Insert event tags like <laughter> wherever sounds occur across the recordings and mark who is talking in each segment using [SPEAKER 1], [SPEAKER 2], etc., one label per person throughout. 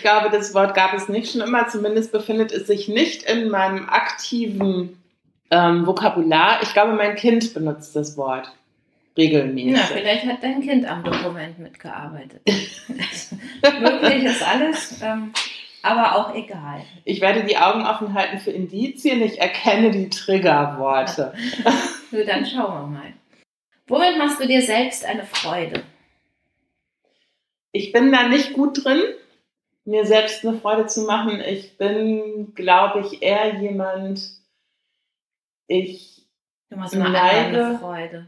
[SPEAKER 1] Ich glaube, das Wort gab es nicht schon immer. Zumindest befindet es sich nicht in meinem aktiven ähm, Vokabular. Ich glaube, mein Kind benutzt das Wort regelmäßig.
[SPEAKER 2] Na, vielleicht hat dein Kind am Dokument mitgearbeitet. Möglich ist alles, ähm, aber auch egal.
[SPEAKER 1] Ich werde die Augen offen halten für Indizien. Ich erkenne die Triggerworte. <laughs>
[SPEAKER 2] so, dann schauen wir mal. Womit machst du dir selbst eine Freude?
[SPEAKER 1] Ich bin da nicht gut drin, mir selbst eine Freude zu machen. Ich bin, glaube ich, eher jemand, ich
[SPEAKER 2] du machst immer eine Freude.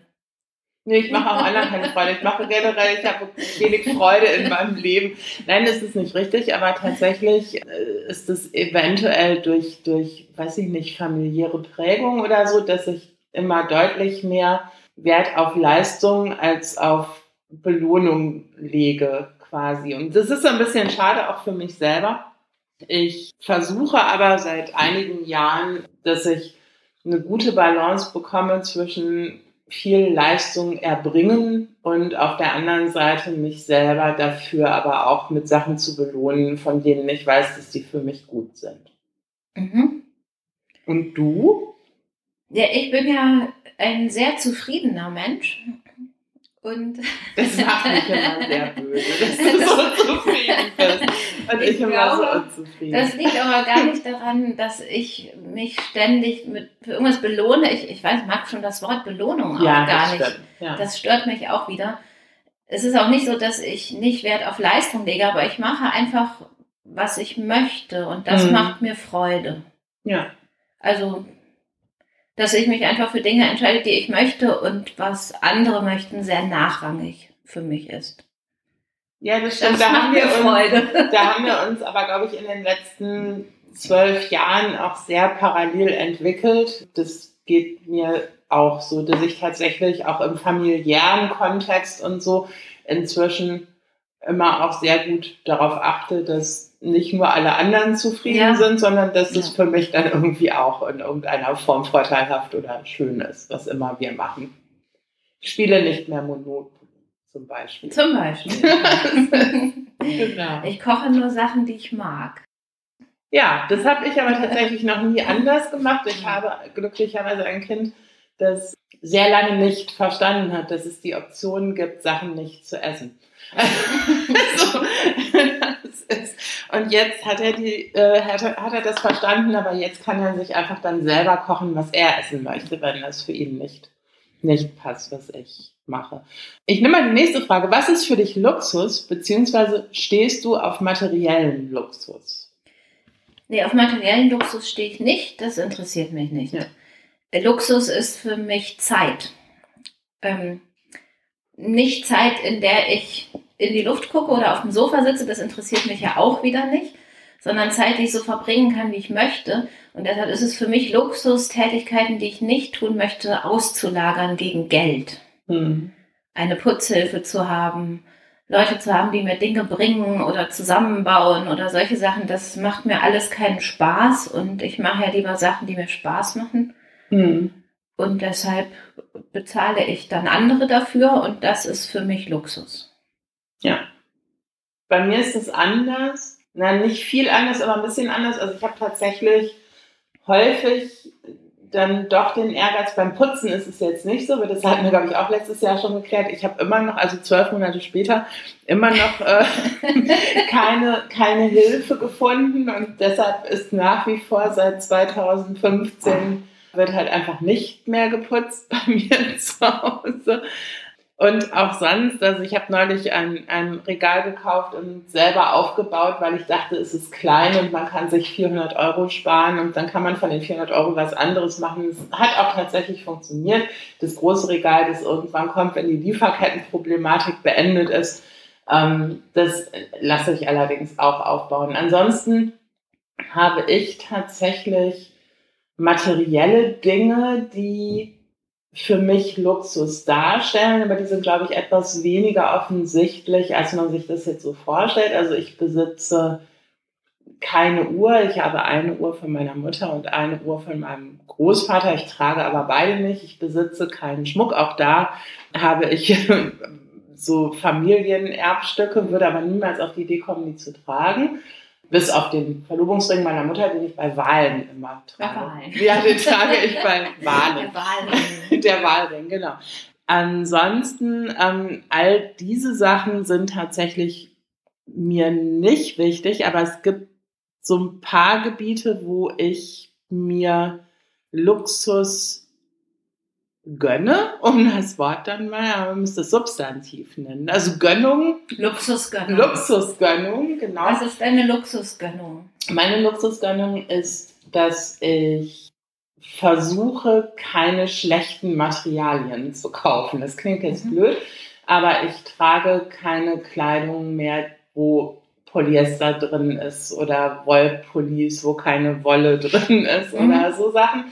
[SPEAKER 1] Nee, ich mache auch anderen keine Freude. Ich mache generell, ich habe wenig Freude in meinem Leben. Nein, das ist nicht richtig, aber tatsächlich äh, ist es eventuell durch, durch, weiß ich nicht, familiäre Prägung oder so, dass ich immer deutlich mehr Wert auf Leistung als auf Belohnung lege, quasi. Und das ist ein bisschen schade auch für mich selber. Ich versuche aber seit einigen Jahren, dass ich eine gute Balance bekomme zwischen viel Leistung erbringen und auf der anderen Seite mich selber dafür aber auch mit Sachen zu belohnen, von denen ich weiß, dass die für mich gut sind. Mhm. Und du?
[SPEAKER 2] Ja, ich bin ja ein sehr zufriedener Mensch. Und <laughs>
[SPEAKER 1] das macht mich immer sehr <laughs> böse, dass du so <laughs> zufrieden bist. Und ich, ich immer glaube, so unzufrieden.
[SPEAKER 2] Das liegt aber gar nicht daran, dass ich mich ständig mit, für irgendwas belohne. Ich, ich weiß, ich mag schon das Wort Belohnung auch ja, gar nicht. Ja. Das stört mich auch wieder. Es ist auch nicht so, dass ich nicht Wert auf Leistung lege, aber ich mache einfach, was ich möchte und das mhm. macht mir Freude.
[SPEAKER 1] Ja.
[SPEAKER 2] Also dass ich mich einfach für Dinge entscheide, die ich möchte und was andere möchten, sehr nachrangig für mich ist.
[SPEAKER 1] Ja, das stimmt. Das da, haben wir uns, da haben wir uns aber, glaube ich, in den letzten zwölf Jahren auch sehr parallel entwickelt. Das geht mir auch so, dass ich tatsächlich auch im familiären Kontext und so inzwischen immer auch sehr gut darauf achte, dass nicht nur alle anderen zufrieden ja. sind, sondern dass ja. es für mich dann irgendwie auch in irgendeiner Form vorteilhaft oder schön ist, was immer wir machen. Ich spiele nicht mehr Monopoly zum Beispiel.
[SPEAKER 2] Zum Beispiel. genau. Ich koche nur Sachen, die ich mag.
[SPEAKER 1] Ja, das habe ich aber <laughs> tatsächlich noch nie anders gemacht. Ich habe glücklicherweise ein Kind, das sehr lange nicht verstanden hat, dass es die Option gibt, Sachen nicht zu essen. <laughs> so, und jetzt hat er, die, äh, hat, hat er das verstanden, aber jetzt kann er sich einfach dann selber kochen, was er essen möchte, wenn das für ihn nicht, nicht passt, was ich mache. Ich nehme mal die nächste Frage. Was ist für dich Luxus, beziehungsweise stehst du auf materiellen Luxus?
[SPEAKER 2] Nee, auf materiellen Luxus stehe ich nicht. Das interessiert mich nicht. Ja. Luxus ist für mich Zeit. Ähm, nicht Zeit, in der ich in die Luft gucke oder auf dem Sofa sitze, das interessiert mich ja auch wieder nicht, sondern Zeit, die ich so verbringen kann, wie ich möchte. Und deshalb ist es für mich Luxus, Tätigkeiten, die ich nicht tun möchte, auszulagern gegen Geld. Hm. Eine Putzhilfe zu haben, Leute zu haben, die mir Dinge bringen oder zusammenbauen oder solche Sachen, das macht mir alles keinen Spaß und ich mache ja lieber Sachen, die mir Spaß machen. Hm. Und deshalb bezahle ich dann andere dafür und das ist für mich Luxus.
[SPEAKER 1] Ja. Bei mir ist es anders. Na, nicht viel anders, aber ein bisschen anders. Also ich habe tatsächlich häufig dann doch den Ehrgeiz. Beim Putzen ist es jetzt nicht so, aber das hatten wir, glaube ich, auch letztes Jahr schon geklärt. Ich habe immer noch, also zwölf Monate später, immer noch äh, <laughs> keine, keine Hilfe gefunden und deshalb ist nach wie vor seit 2015 wird halt einfach nicht mehr geputzt bei mir <laughs> zu Hause. Und auch sonst, also ich habe neulich ein, ein Regal gekauft und selber aufgebaut, weil ich dachte, es ist klein und man kann sich 400 Euro sparen und dann kann man von den 400 Euro was anderes machen. Es hat auch tatsächlich funktioniert. Das große Regal, das irgendwann kommt, wenn die Lieferkettenproblematik beendet ist, ähm, das lasse ich allerdings auch aufbauen. Ansonsten habe ich tatsächlich materielle Dinge, die für mich Luxus darstellen, aber die sind, glaube ich, etwas weniger offensichtlich, als man sich das jetzt so vorstellt. Also ich besitze keine Uhr. Ich habe eine Uhr von meiner Mutter und eine Uhr von meinem Großvater. Ich trage aber beide nicht. Ich besitze keinen Schmuck. Auch da habe ich <laughs> so Familienerbstücke, würde aber niemals auf die Idee kommen, die zu tragen. Bis auf den Verlobungsring meiner Mutter, den ich bei Wahlen immer trage. Bei Wahlen. <laughs> Ja, den trage ich bei <laughs> Wahlen. Der Wahlring. Der Wahlring, genau. Ansonsten, ähm, all diese Sachen sind tatsächlich mir nicht wichtig, aber es gibt so ein paar Gebiete, wo ich mir Luxus gönne, um das Wort dann mal, man müsste es substantiv nennen. Also Gönnung.
[SPEAKER 2] Luxusgönnung.
[SPEAKER 1] Luxusgönnung, genau.
[SPEAKER 2] Was ist deine Luxusgönnung?
[SPEAKER 1] Meine Luxusgönnung ist, dass ich versuche, keine schlechten Materialien zu kaufen. Das klingt jetzt mhm. blöd, aber ich trage keine Kleidung mehr, wo Polyester drin ist oder Wollpullis, wo keine Wolle <laughs> drin ist mhm. oder so Sachen,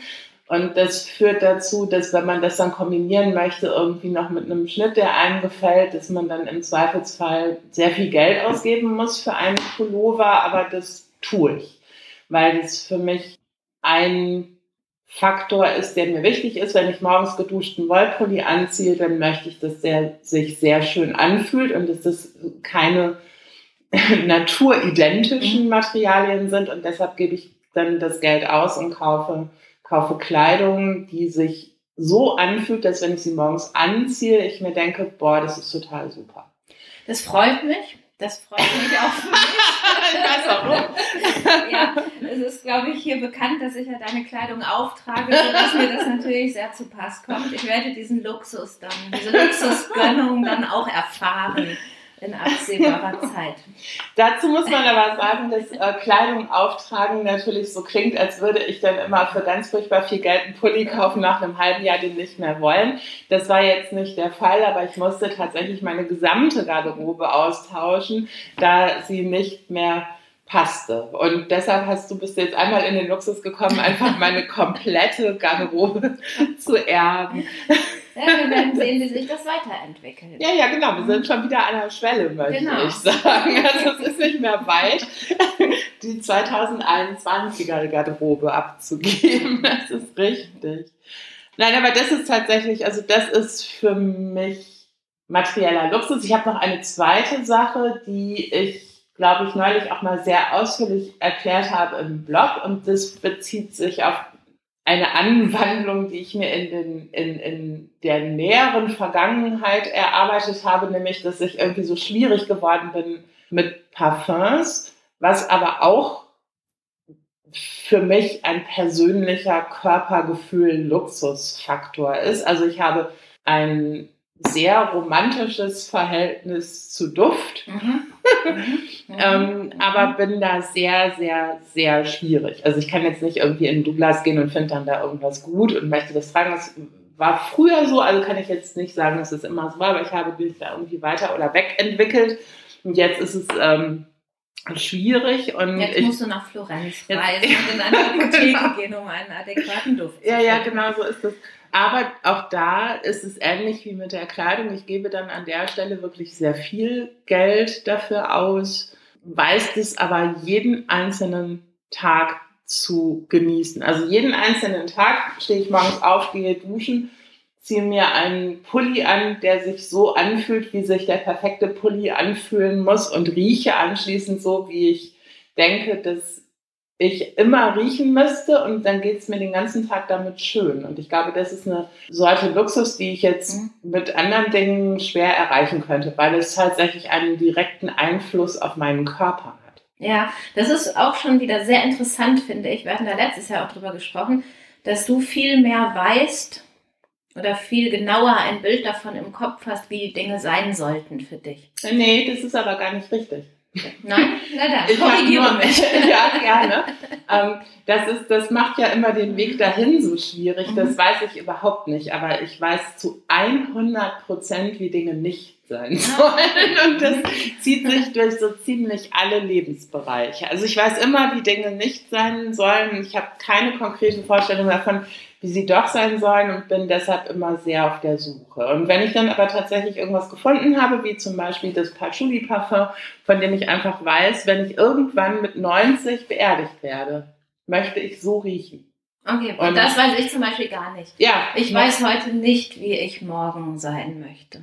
[SPEAKER 1] und das führt dazu, dass wenn man das dann kombinieren möchte, irgendwie noch mit einem Schnitt, der einem gefällt, dass man dann im Zweifelsfall sehr viel Geld ausgeben muss für einen Pullover, aber das tue ich, weil das für mich ein Faktor ist, der mir wichtig ist. Wenn ich morgens geduschten Wollpulli anziehe, dann möchte ich, dass der sich sehr schön anfühlt und dass das keine <laughs> naturidentischen mhm. Materialien sind und deshalb gebe ich dann das Geld aus und kaufe kaufe Kleidung, die sich so anfühlt, dass wenn ich sie morgens anziehe, ich mir denke, boah, das ist total super.
[SPEAKER 2] Das freut mich. Das freut mich auch für mich. <laughs> das warum? <laughs> ja, es ist, glaube ich, hier bekannt, dass ich ja deine Kleidung auftrage, sodass mir das natürlich sehr zu Pass kommt. Ich werde diesen Luxus dann, diese Luxusgönnung dann auch erfahren in absehbarer <laughs> Zeit.
[SPEAKER 1] Dazu muss man aber sagen, dass äh, Kleidung auftragen natürlich so klingt, als würde ich dann immer für ganz furchtbar viel Geld einen Pulli kaufen, nach einem halben Jahr den nicht mehr wollen. Das war jetzt nicht der Fall, aber ich musste tatsächlich meine gesamte Garderobe austauschen, da sie nicht mehr passte. Und deshalb hast du bist jetzt einmal in den Luxus gekommen, einfach meine komplette Garderobe <laughs> zu erben.
[SPEAKER 2] Ja, wir werden sehen, wie sich das weiterentwickelt.
[SPEAKER 1] Ja, ja, genau. Wir sind schon wieder an der Schwelle, möchte genau. ich sagen. Also es ist nicht mehr weit, <laughs> die 2021er Garderobe abzugeben. <laughs> Das ist richtig. Nein, aber das ist tatsächlich, also das ist für mich materieller Luxus. Ich habe noch eine zweite Sache, die ich glaube ich, neulich auch mal sehr ausführlich erklärt habe im Blog. Und das bezieht sich auf eine Anwandlung, die ich mir in, den, in, in der näheren Vergangenheit erarbeitet habe, nämlich, dass ich irgendwie so schwierig geworden bin mit Parfums, was aber auch für mich ein persönlicher Körpergefühl-Luxusfaktor ist. Also ich habe ein sehr romantisches Verhältnis zu Duft, mhm. Mhm. <laughs> ähm, mhm. aber bin da sehr, sehr, sehr schwierig. Also ich kann jetzt nicht irgendwie in Douglas gehen und finde dann da irgendwas gut und möchte das tragen. Das war früher so, also kann ich jetzt nicht sagen, dass es immer so war, aber ich habe mich da irgendwie weiter oder wegentwickelt und jetzt ist es ähm, schwierig. Und
[SPEAKER 2] Jetzt ich, musst du nach Florenz reisen und in eine <laughs> Apotheke gehen, um einen adäquaten Duft
[SPEAKER 1] zu Ja, ja, genau so ist es. Aber auch da ist es ähnlich wie mit der Kleidung. Ich gebe dann an der Stelle wirklich sehr viel Geld dafür aus, weiß es aber jeden einzelnen Tag zu genießen. Also jeden einzelnen Tag stehe ich morgens auf, gehe duschen, ziehe mir einen Pulli an, der sich so anfühlt, wie sich der perfekte Pulli anfühlen muss und rieche anschließend so, wie ich denke, dass ich immer riechen müsste und dann geht es mir den ganzen Tag damit schön. Und ich glaube, das ist eine Sorte Luxus, die ich jetzt mhm. mit anderen Dingen schwer erreichen könnte, weil es tatsächlich einen direkten Einfluss auf meinen Körper hat.
[SPEAKER 2] Ja, das ist auch schon wieder sehr interessant, finde ich. Wir hatten da letztes Jahr auch drüber gesprochen, dass du viel mehr weißt oder viel genauer ein Bild davon im Kopf hast, wie die Dinge sein sollten für dich.
[SPEAKER 1] Nee, das ist aber gar nicht richtig.
[SPEAKER 2] Nein, na dann, korrigiere mich. <laughs>
[SPEAKER 1] ja, gerne. Ähm, das, ist, das macht ja immer den Weg dahin so schwierig. Das mhm. weiß ich überhaupt nicht. Aber ich weiß zu 100 Prozent, wie Dinge nicht sein ah. sollen. Und das zieht sich durch so ziemlich alle Lebensbereiche. Also ich weiß immer, wie Dinge nicht sein sollen. Ich habe keine konkrete Vorstellung davon, wie sie doch sein sollen und bin deshalb immer sehr auf der Suche. Und wenn ich dann aber tatsächlich irgendwas gefunden habe, wie zum Beispiel das Patchouli Parfum, von dem ich einfach weiß, wenn ich irgendwann mit 90 beerdigt werde, möchte ich so riechen.
[SPEAKER 2] Okay, und das weiß ich zum Beispiel gar nicht. Ja. Ich weiß heute nicht, wie ich morgen sein möchte.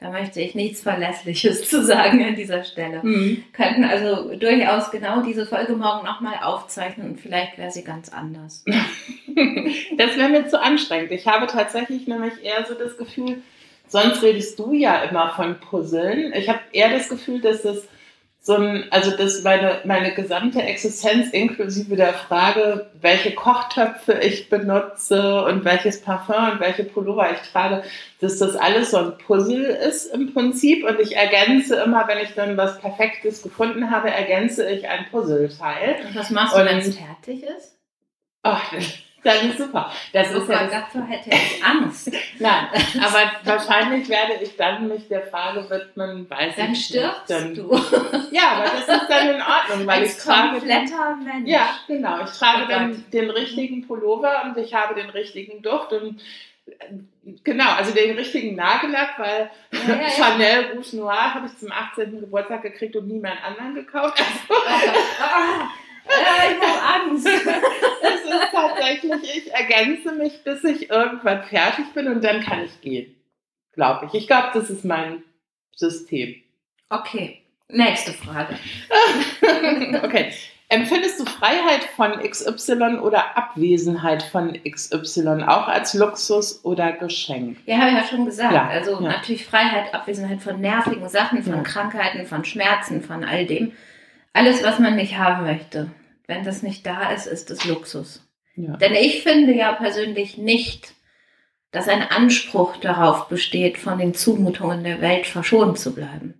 [SPEAKER 2] Da möchte ich nichts Verlässliches <laughs> zu sagen an dieser Stelle.
[SPEAKER 1] Mhm.
[SPEAKER 2] Könnten also durchaus genau diese Folge morgen nochmal aufzeichnen und vielleicht wäre sie ganz anders. <laughs>
[SPEAKER 1] Das wäre mir zu anstrengend. Ich habe tatsächlich nämlich eher so das Gefühl, sonst redest du ja immer von Puzzeln. Ich habe eher das Gefühl, dass das so ein, also dass meine, meine gesamte Existenz inklusive der Frage, welche Kochtöpfe ich benutze und welches Parfum und welche Pullover ich trage, dass das alles so ein Puzzle ist im Prinzip und ich ergänze immer, wenn ich dann was Perfektes gefunden habe, ergänze ich ein Puzzleteil.
[SPEAKER 2] Und was machst du, wenn es fertig ist?
[SPEAKER 1] Ach, das ist super. Das
[SPEAKER 2] Oh
[SPEAKER 1] ist ja
[SPEAKER 2] dafür hätte ich Angst. <laughs>
[SPEAKER 1] Nein, aber wahrscheinlich werde ich dann mich der Frage widmen, weiß
[SPEAKER 2] Dann
[SPEAKER 1] ich
[SPEAKER 2] stirbst
[SPEAKER 1] nicht. Dann,
[SPEAKER 2] du.
[SPEAKER 1] Ja, aber das ist dann in Ordnung, weil ich
[SPEAKER 2] Als
[SPEAKER 1] trage.
[SPEAKER 2] kompletter Mensch.
[SPEAKER 1] Ja, genau. Ich trage
[SPEAKER 2] Oh
[SPEAKER 1] dann den richtigen Pullover und ich habe den richtigen Duft und äh, genau, also den richtigen Nagellack, weil
[SPEAKER 2] Ja, ja, ja. <laughs>
[SPEAKER 1] Chanel Rouge Noir habe ich zum 18. Geburtstag gekriegt und nie mehr einen anderen gekauft.
[SPEAKER 2] Oh <laughs> Ah, ich habe Angst.
[SPEAKER 1] Es ist tatsächlich, ich ergänze mich, bis ich irgendwann fertig bin und dann kann ich gehen. Glaube ich. Ich glaube, das ist mein System.
[SPEAKER 2] Okay, nächste Frage. <laughs>
[SPEAKER 1] okay. Empfindest du Freiheit von XY oder Abwesenheit von XY auch als Luxus oder Geschenk?
[SPEAKER 2] Ja, habe ich ja schon gesagt.
[SPEAKER 1] Ja,
[SPEAKER 2] also
[SPEAKER 1] ja.
[SPEAKER 2] natürlich Freiheit, Abwesenheit von nervigen Sachen, von
[SPEAKER 1] Ja.
[SPEAKER 2] Krankheiten, von Schmerzen, von all dem. Alles, was man nicht haben möchte. Wenn das nicht da ist, ist es Luxus.
[SPEAKER 1] Ja.
[SPEAKER 2] Denn ich finde ja persönlich nicht, dass ein Anspruch darauf besteht, von den Zumutungen der Welt verschont zu bleiben.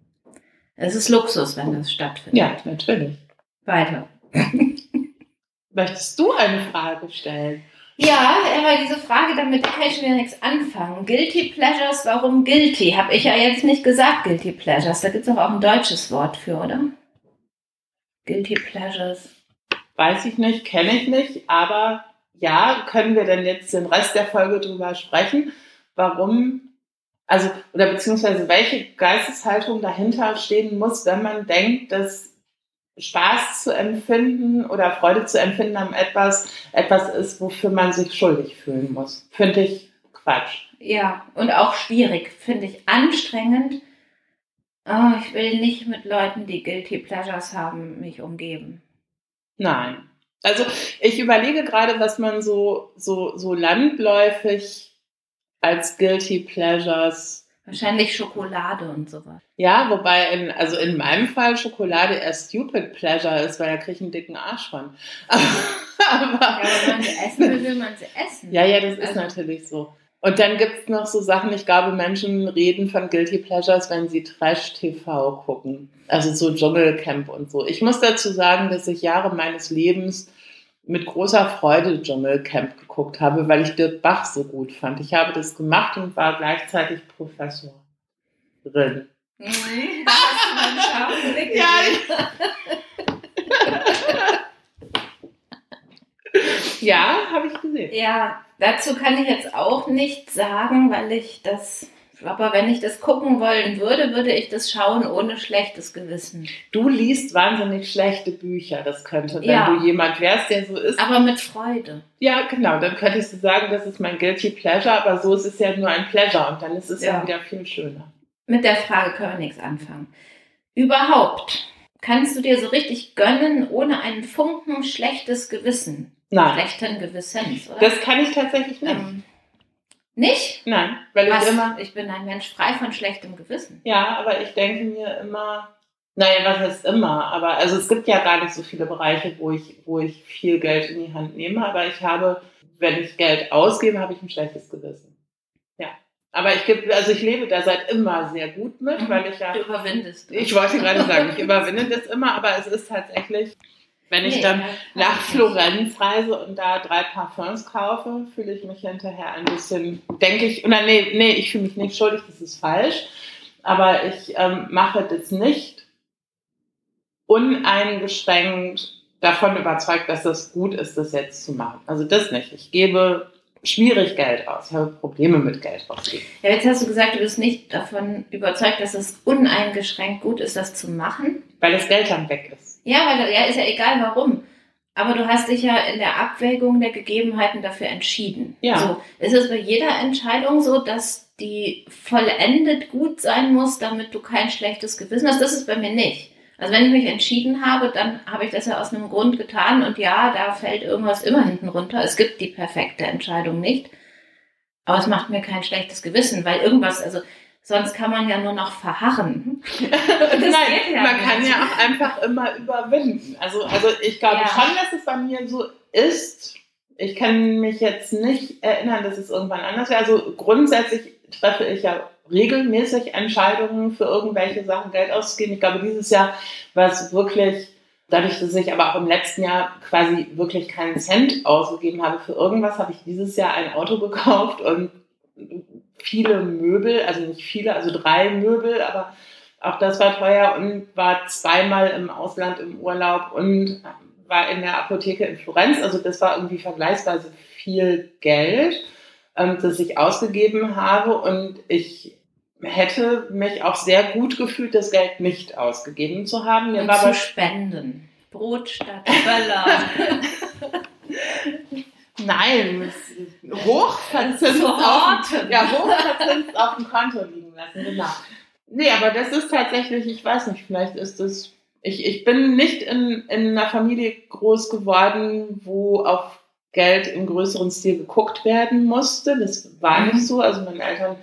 [SPEAKER 2] Es ist Luxus, wenn das stattfindet.
[SPEAKER 1] ja, natürlich.
[SPEAKER 2] Weiter. <laughs>
[SPEAKER 1] Möchtest du eine Frage stellen?
[SPEAKER 2] Ja, aber diese Frage, damit kann ich schon wieder nichts anfangen. Guilty Pleasures, warum guilty? Habe ich ja jetzt nicht gesagt, Guilty Pleasures. Da gibt es auch ein deutsches Wort für, oder? Guilty Pleasures.
[SPEAKER 1] Weiß ich nicht, kenne ich nicht, aber ja, können wir denn jetzt den Rest der Folge drüber sprechen, warum, also, oder beziehungsweise welche Geisteshaltung dahinter stehen muss, wenn man denkt, dass Spaß zu empfinden oder Freude zu empfinden an etwas, etwas ist, wofür man sich schuldig fühlen muss. Finde ich Quatsch.
[SPEAKER 2] Ja, und auch schwierig, finde ich anstrengend. Oh, ich will nicht mit Leuten, die Guilty Pleasures haben, mich umgeben.
[SPEAKER 1] Nein. Also ich überlege gerade, was man so, so, so landläufig als Guilty Pleasures
[SPEAKER 2] Wahrscheinlich Schokolade und sowas.
[SPEAKER 1] Ja, wobei in, also in meinem Fall Schokolade eher Stupid Pleasure ist, weil da kriege ich einen dicken Arsch von. <laughs> Aber,
[SPEAKER 2] Ja, aber wenn man sie essen will, will man sie essen.
[SPEAKER 1] ja, ja, das ist
[SPEAKER 2] Also-
[SPEAKER 1] natürlich so. Und dann gibt es noch so Sachen, ich glaube, Menschen reden von Guilty Pleasures, wenn sie Trash-TV gucken. Also so Dschungelcamp und so. Ich muss dazu sagen, dass ich Jahre meines Lebens mit großer Freude Dschungelcamp geguckt habe, weil ich Dirk Bach so gut fand. Ich habe das gemacht und war gleichzeitig Professorin.
[SPEAKER 2] Blick
[SPEAKER 1] Ja,
[SPEAKER 2] gesehen.
[SPEAKER 1] Ja, habe ich gesehen.
[SPEAKER 2] Ja, dazu kann ich jetzt auch nichts sagen, weil ich das, aber wenn ich das gucken wollen würde, würde ich das schauen ohne schlechtes Gewissen.
[SPEAKER 1] Du liest wahnsinnig schlechte Bücher. Das könnte, wenn
[SPEAKER 2] Ja.
[SPEAKER 1] du jemand wärst, der so ist.
[SPEAKER 2] Aber mit Freude.
[SPEAKER 1] Ja, genau. Dann könntest du sagen, das ist mein Guilty Pleasure, aber so ist es ja nur ein Pleasure und dann ist es ja,
[SPEAKER 2] Ja.
[SPEAKER 1] wieder viel schöner.
[SPEAKER 2] Mit der Frage können wir nichts anfangen. Überhaupt, kannst du dir so richtig gönnen, ohne einen Funken schlechtes Gewissen?
[SPEAKER 1] Nein,
[SPEAKER 2] Schlechten Gewissens, oder?
[SPEAKER 1] das kann ich tatsächlich nicht.
[SPEAKER 2] ähm, nicht?
[SPEAKER 1] Nein, weil
[SPEAKER 2] Was?
[SPEAKER 1] ich immer.
[SPEAKER 2] Ich bin ein Mensch frei von schlechtem Gewissen.
[SPEAKER 1] Ja, aber ich denke mir immer. Naja, was heißt immer? Aber also es gibt ja gar nicht so viele Bereiche, wo ich, wo ich viel Geld in die Hand nehme, aber ich habe, wenn ich Geld ausgebe, habe ich ein schlechtes Gewissen. Ja. Aber ich gebe, also ich lebe da seit immer sehr gut mit,
[SPEAKER 2] Mhm.
[SPEAKER 1] weil ich ja
[SPEAKER 2] Du überwindest.
[SPEAKER 1] Ich wollte gerade sagen, ich <laughs> überwinde das immer, aber es ist tatsächlich, wenn ich
[SPEAKER 2] Nee,
[SPEAKER 1] dann nach Florenz reise und da drei Parfums kaufe, fühle ich mich hinterher ein bisschen, denke ich, oder nee, nee, ich fühle mich nicht schuldig, das ist falsch, aber ich ähm, mache das nicht uneingeschränkt davon überzeugt, dass das gut ist, das jetzt zu machen. Also das nicht. Ich gebe schwierig Geld aus. Ich habe Probleme mit Geld ausgeben.
[SPEAKER 2] Ja, jetzt hast du gesagt, du bist nicht davon überzeugt, dass es uneingeschränkt gut ist, das zu machen.
[SPEAKER 1] Weil das Geld dann weg ist.
[SPEAKER 2] Ja, weil ja, ist ja egal warum. Aber du hast dich ja in der Abwägung der Gegebenheiten dafür entschieden.
[SPEAKER 1] Ja.
[SPEAKER 2] So, ist es bei jeder Entscheidung so, dass die vollendet gut sein muss, damit du kein schlechtes Gewissen hast. Das ist bei mir nicht. Also wenn ich mich entschieden habe, dann habe ich das ja aus einem Grund getan und ja, da fällt irgendwas immer hinten runter. Es gibt die perfekte Entscheidung nicht. Aber es macht mir kein schlechtes Gewissen, weil irgendwas, also sonst kann man ja nur noch verharren. <laughs>
[SPEAKER 1] Nein, ja man nicht. kann ja auch einfach immer überwinden. Also, also ich glaube ja. schon, dass es bei mir so ist. Ich kann mich jetzt nicht erinnern, dass es irgendwann anders wäre. Also grundsätzlich treffe ich ja regelmäßig Entscheidungen für irgendwelche Sachen Geld auszugeben. Ich glaube, dieses Jahr war es wirklich, dadurch, dass ich aber auch im letzten Jahr quasi wirklich keinen Cent ausgegeben habe für irgendwas, habe ich dieses Jahr ein Auto gekauft und viele Möbel, also nicht viele, also drei Möbel, aber auch das war teuer und war zweimal im Ausland im Urlaub und war in der Apotheke in Florenz. Also das war irgendwie vergleichsweise viel Geld, ähm, das ich ausgegeben habe und ich hätte mich auch sehr gut gefühlt, das Geld nicht ausgegeben zu haben.
[SPEAKER 2] Mir Und war zu spenden. Brot statt Böller. <laughs> <laughs>
[SPEAKER 1] Nein, hochverzinst auf, ja, hochverzinst auf dem Konto liegen lassen, genau. Nee, aber das ist tatsächlich, ich weiß nicht, vielleicht ist das, ich, ich bin nicht in, in einer Familie groß geworden, wo auf Geld im größeren Stil geguckt werden musste. Das war nicht mhm. so. Also meine Eltern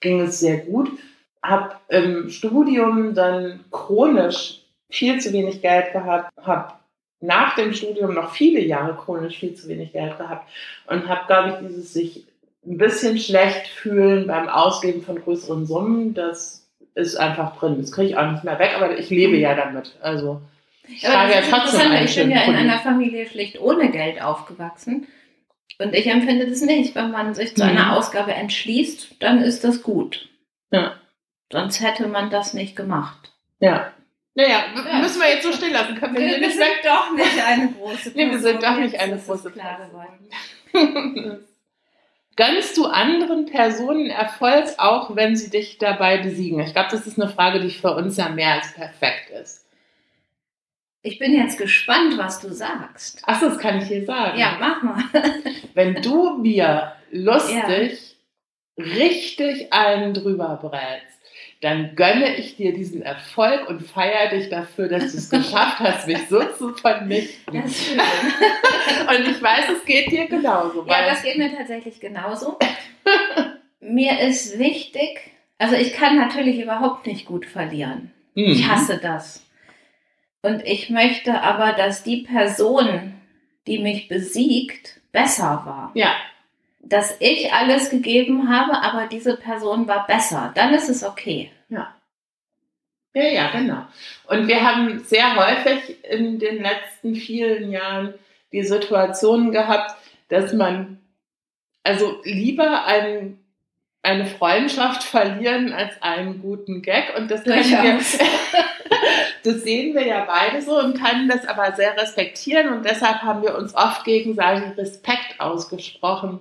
[SPEAKER 1] ging es sehr gut. Habe im Studium dann chronisch viel zu wenig Geld gehabt, habe nach dem Studium noch viele Jahre chronisch viel zu wenig Geld gehabt und habe, glaube ich, dieses sich ein bisschen schlecht fühlen beim Ausgeben von größeren Summen, das ist einfach drin. Das kriege ich auch nicht mehr weg, aber ich lebe ja damit. Also
[SPEAKER 2] ich ja trotzdem einen Ich bin ja in einer Familie schlicht ohne Geld aufgewachsen. Und ich empfinde das nicht. Wenn man sich zu einer mhm. Ausgabe entschließt, dann ist das gut. Ja. Sonst hätte man das nicht gemacht.
[SPEAKER 1] Ja. Naja, ja. müssen wir jetzt lassen. Können wir, wir,
[SPEAKER 2] wir sind weg? doch nicht eine große <laughs>
[SPEAKER 1] Person. wir sind doch nicht eine große Person. <laughs> Gönnst du anderen Personen Erfolg, auch wenn sie dich dabei besiegen? Ich glaube, das ist eine Frage, die für uns ja mehr als perfekt ist.
[SPEAKER 2] Ich bin jetzt gespannt, was du sagst.
[SPEAKER 1] Ach, das kann ich dir sagen.
[SPEAKER 2] Ja, mach mal. <laughs>
[SPEAKER 1] Wenn du mir lustig ja. richtig einen drüber brätst, dann gönne ich dir diesen Erfolg und feiere dich dafür, dass du es geschafft hast, mich so zu vernichten. <laughs> und ich weiß, es geht dir genauso.
[SPEAKER 2] Ja, das geht mir tatsächlich genauso. mir ist wichtig, also ich kann natürlich überhaupt nicht gut verlieren. Mhm. Ich hasse das. Und ich möchte aber, dass die Person, die mich besiegt, besser war.
[SPEAKER 1] Ja.
[SPEAKER 2] Dass ich alles gegeben habe, aber diese Person war besser. Dann ist es okay.
[SPEAKER 1] Ja. Ja, ja, genau. Und wir haben sehr häufig in den letzten vielen Jahren die Situation gehabt, dass man also lieber einen eine Freundschaft <laughs> verlieren als einen guten Gag. Und das, wir, <laughs> das sehen wir ja beide so und können das aber sehr respektieren. Und deshalb haben wir uns oft gegenseitig Respekt ausgesprochen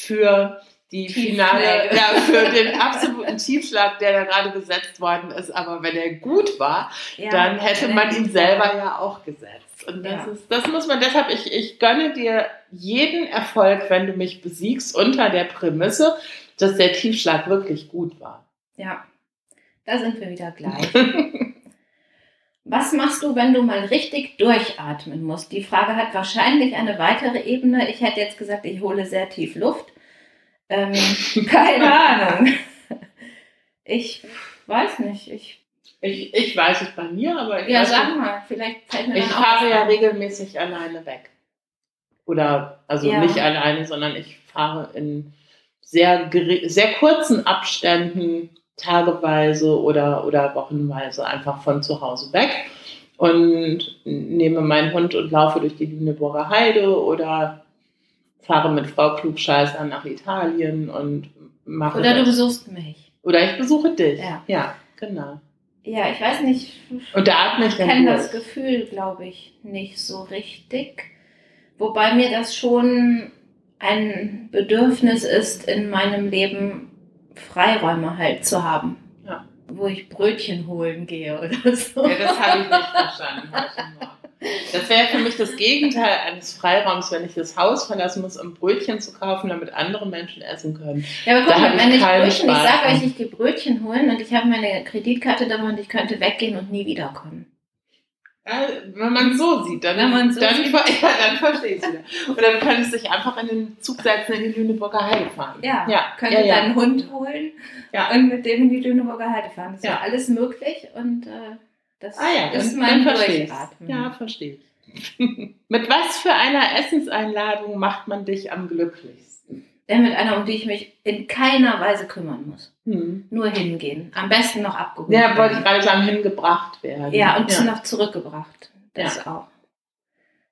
[SPEAKER 1] für die finale, ja, für den absoluten Tiefschlag, der da gerade gesetzt worden ist. Aber wenn er gut war, ja, dann hätte man ihn selber ja auch gesetzt. Und das ja. ist, das muss man deshalb, ich, ich gönne dir jeden Erfolg, wenn du mich besiegst, unter der Prämisse, dass der Tiefschlag wirklich gut war.
[SPEAKER 2] Ja, da sind wir wieder gleich. <laughs> Was machst du, wenn du mal richtig durchatmen musst? Die Frage hat wahrscheinlich eine weitere Ebene. Ich hätte jetzt gesagt, ich hole sehr tief Luft. Ähm, <laughs> keine Ahnung. Ich weiß nicht. Ich,
[SPEAKER 1] ich, ich weiß es bei mir, aber ich
[SPEAKER 2] Ja,
[SPEAKER 1] weiß
[SPEAKER 2] sag mal, vielleicht
[SPEAKER 1] fällt mir Ich fahre ja regelmäßig alleine weg. Oder, also ja. nicht alleine, sondern ich fahre in sehr, sehr kurzen Abständen, tageweise oder, oder wochenweise einfach von zu Hause weg und nehme meinen Hund und laufe durch die Lüneburger Heide oder fahre mit Frau Klugscheißer nach Italien und mache.
[SPEAKER 2] Oder du besuchst mich.
[SPEAKER 1] Oder ich besuche dich. Ja, ja genau.
[SPEAKER 2] Ja, ich weiß nicht.
[SPEAKER 1] Und da atme ich
[SPEAKER 2] Ich kenne das Gefühl, glaube ich, nicht so richtig. Wobei mir das schon ein Bedürfnis ist, in meinem Leben Freiräume halt zu haben. Ja. Wo ich Brötchen holen gehe oder so.
[SPEAKER 1] Ja, das habe ich nicht <laughs> verstanden. Das wäre für mich das Gegenteil eines Freiraums, wenn ich das Haus verlassen muss, um Brötchen zu kaufen, damit andere Menschen essen können.
[SPEAKER 2] Ja, aber guck
[SPEAKER 1] Da
[SPEAKER 2] mal,
[SPEAKER 1] ich
[SPEAKER 2] wenn ich Brötchen, ich sage euch, ich gehe Brötchen holen und ich habe meine Kreditkarte dabei und ich könnte weggehen und nie wiederkommen.
[SPEAKER 1] Ja, wenn man es so sieht, dann,
[SPEAKER 2] Wenn man so
[SPEAKER 1] dann,
[SPEAKER 2] sieht. <laughs>
[SPEAKER 1] ja, dann verstehe ich es wieder. Oder du könntest dich einfach in den Zug setzen, in die Lüneburger Heide fahren.
[SPEAKER 2] Ja,
[SPEAKER 1] ja,
[SPEAKER 2] könnte
[SPEAKER 1] ja, ja.
[SPEAKER 2] deinen Hund holen
[SPEAKER 1] Ja.
[SPEAKER 2] und mit dem in die Lüneburger Heide fahren. Das
[SPEAKER 1] Ja.
[SPEAKER 2] wäre alles möglich und äh, das
[SPEAKER 1] Ah ja,
[SPEAKER 2] ist mein. Durchatmen.
[SPEAKER 1] Ja, verstehe ich. <laughs> Mit was für einer Essenseinladung macht man dich am glücklichsten?
[SPEAKER 2] Denn mit einer, um die ich mich in keiner Weise kümmern muss.
[SPEAKER 1] Hm.
[SPEAKER 2] Nur hingehen. Am besten noch abgeholt.
[SPEAKER 1] Ja,
[SPEAKER 2] werden.
[SPEAKER 1] wollte ich gerade sagen, hingebracht werden.
[SPEAKER 2] Ja, und
[SPEAKER 1] ja.
[SPEAKER 2] noch zurückgebracht. Das auch.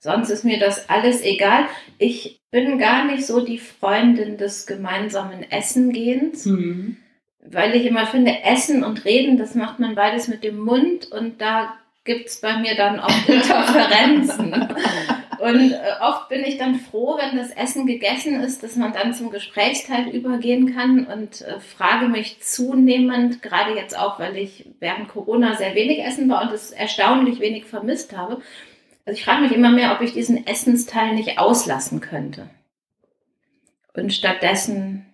[SPEAKER 2] Sonst ist mir das alles egal. Ich bin gar nicht so die Freundin des gemeinsamen Essengehens,
[SPEAKER 1] Hm.
[SPEAKER 2] Weil ich immer finde, Essen und Reden, das macht man beides mit dem Mund und da gibt es bei mir dann oft <laughs> Interferenzen. Und äh, oft bin ich dann froh, wenn das Essen gegessen ist, dass man dann zum Gesprächsteil übergehen kann und äh, frage mich zunehmend, gerade jetzt auch, weil ich während Corona sehr wenig essen war und es erstaunlich wenig vermisst habe. Also ich frage mich immer mehr, ob ich diesen Essensteil nicht auslassen könnte. Und stattdessen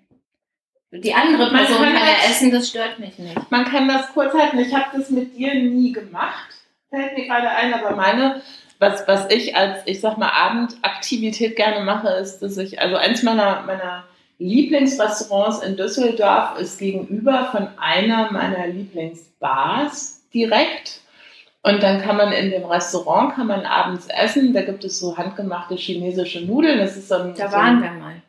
[SPEAKER 2] die andere Person
[SPEAKER 1] kann
[SPEAKER 2] kann ja essen, das stört mich nicht.
[SPEAKER 1] Man kann das kurz halten. Ich habe das mit dir nie gemacht. Fällt mir gerade ein, aber meine, was, was ich als, ich sag mal, Abendaktivität gerne mache, ist, dass ich, also eins meiner, meiner Lieblingsrestaurants in Düsseldorf ist gegenüber von einer meiner Lieblingsbars direkt. Und dann kann man in dem Restaurant, kann man abends essen. Da gibt es so handgemachte chinesische Nudeln. Das ist so ein,
[SPEAKER 2] Da
[SPEAKER 1] so
[SPEAKER 2] waren
[SPEAKER 1] ein,
[SPEAKER 2] wir mal.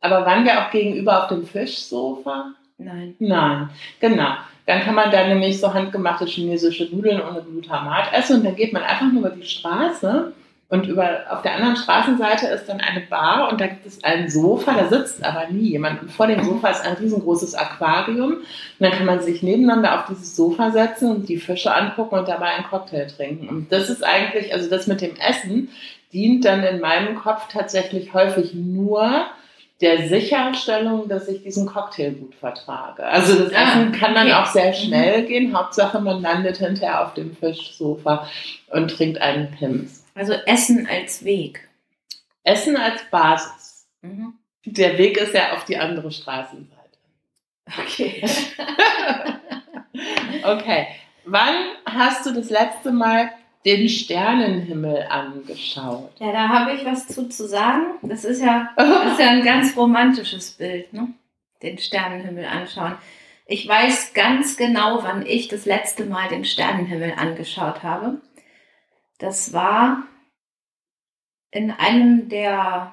[SPEAKER 1] Aber waren wir auch gegenüber auf dem Fischsofa?
[SPEAKER 2] Nein.
[SPEAKER 1] Nein, genau. Dann kann man da nämlich so handgemachte chinesische Nudeln ohne Glutamat essen und dann geht man einfach nur über die Straße und über, auf der anderen Straßenseite ist dann eine Bar und da gibt es ein Sofa, da sitzt aber nie jemand. Und vor dem Sofa ist ein riesengroßes Aquarium und dann kann man sich nebeneinander auf dieses Sofa setzen und die Fische angucken und dabei einen Cocktail trinken. Und das ist eigentlich, also das mit dem Essen dient dann in meinem Kopf tatsächlich häufig nur der Sicherstellung, dass ich diesen Cocktail gut vertrage. Also das
[SPEAKER 2] Ah,
[SPEAKER 1] Essen kann dann
[SPEAKER 2] okay.
[SPEAKER 1] auch sehr schnell gehen. Hauptsache, man landet hinterher auf dem Fischsofa und trinkt einen Pims.
[SPEAKER 2] Also Essen als Weg.
[SPEAKER 1] Essen als Basis.
[SPEAKER 2] Mhm.
[SPEAKER 1] Der Weg ist ja auf die andere Straßenseite.
[SPEAKER 2] Okay. <laughs>
[SPEAKER 1] Okay. Wann hast du das letzte Mal den Sternenhimmel angeschaut?
[SPEAKER 2] Ja, da habe ich was zu, zu sagen. Das ist ja, <laughs> das ist ja ein ganz romantisches Bild, ne? Den Sternenhimmel anschauen. Ich weiß ganz genau, wann ich das letzte Mal den Sternenhimmel angeschaut habe. Das war in einem der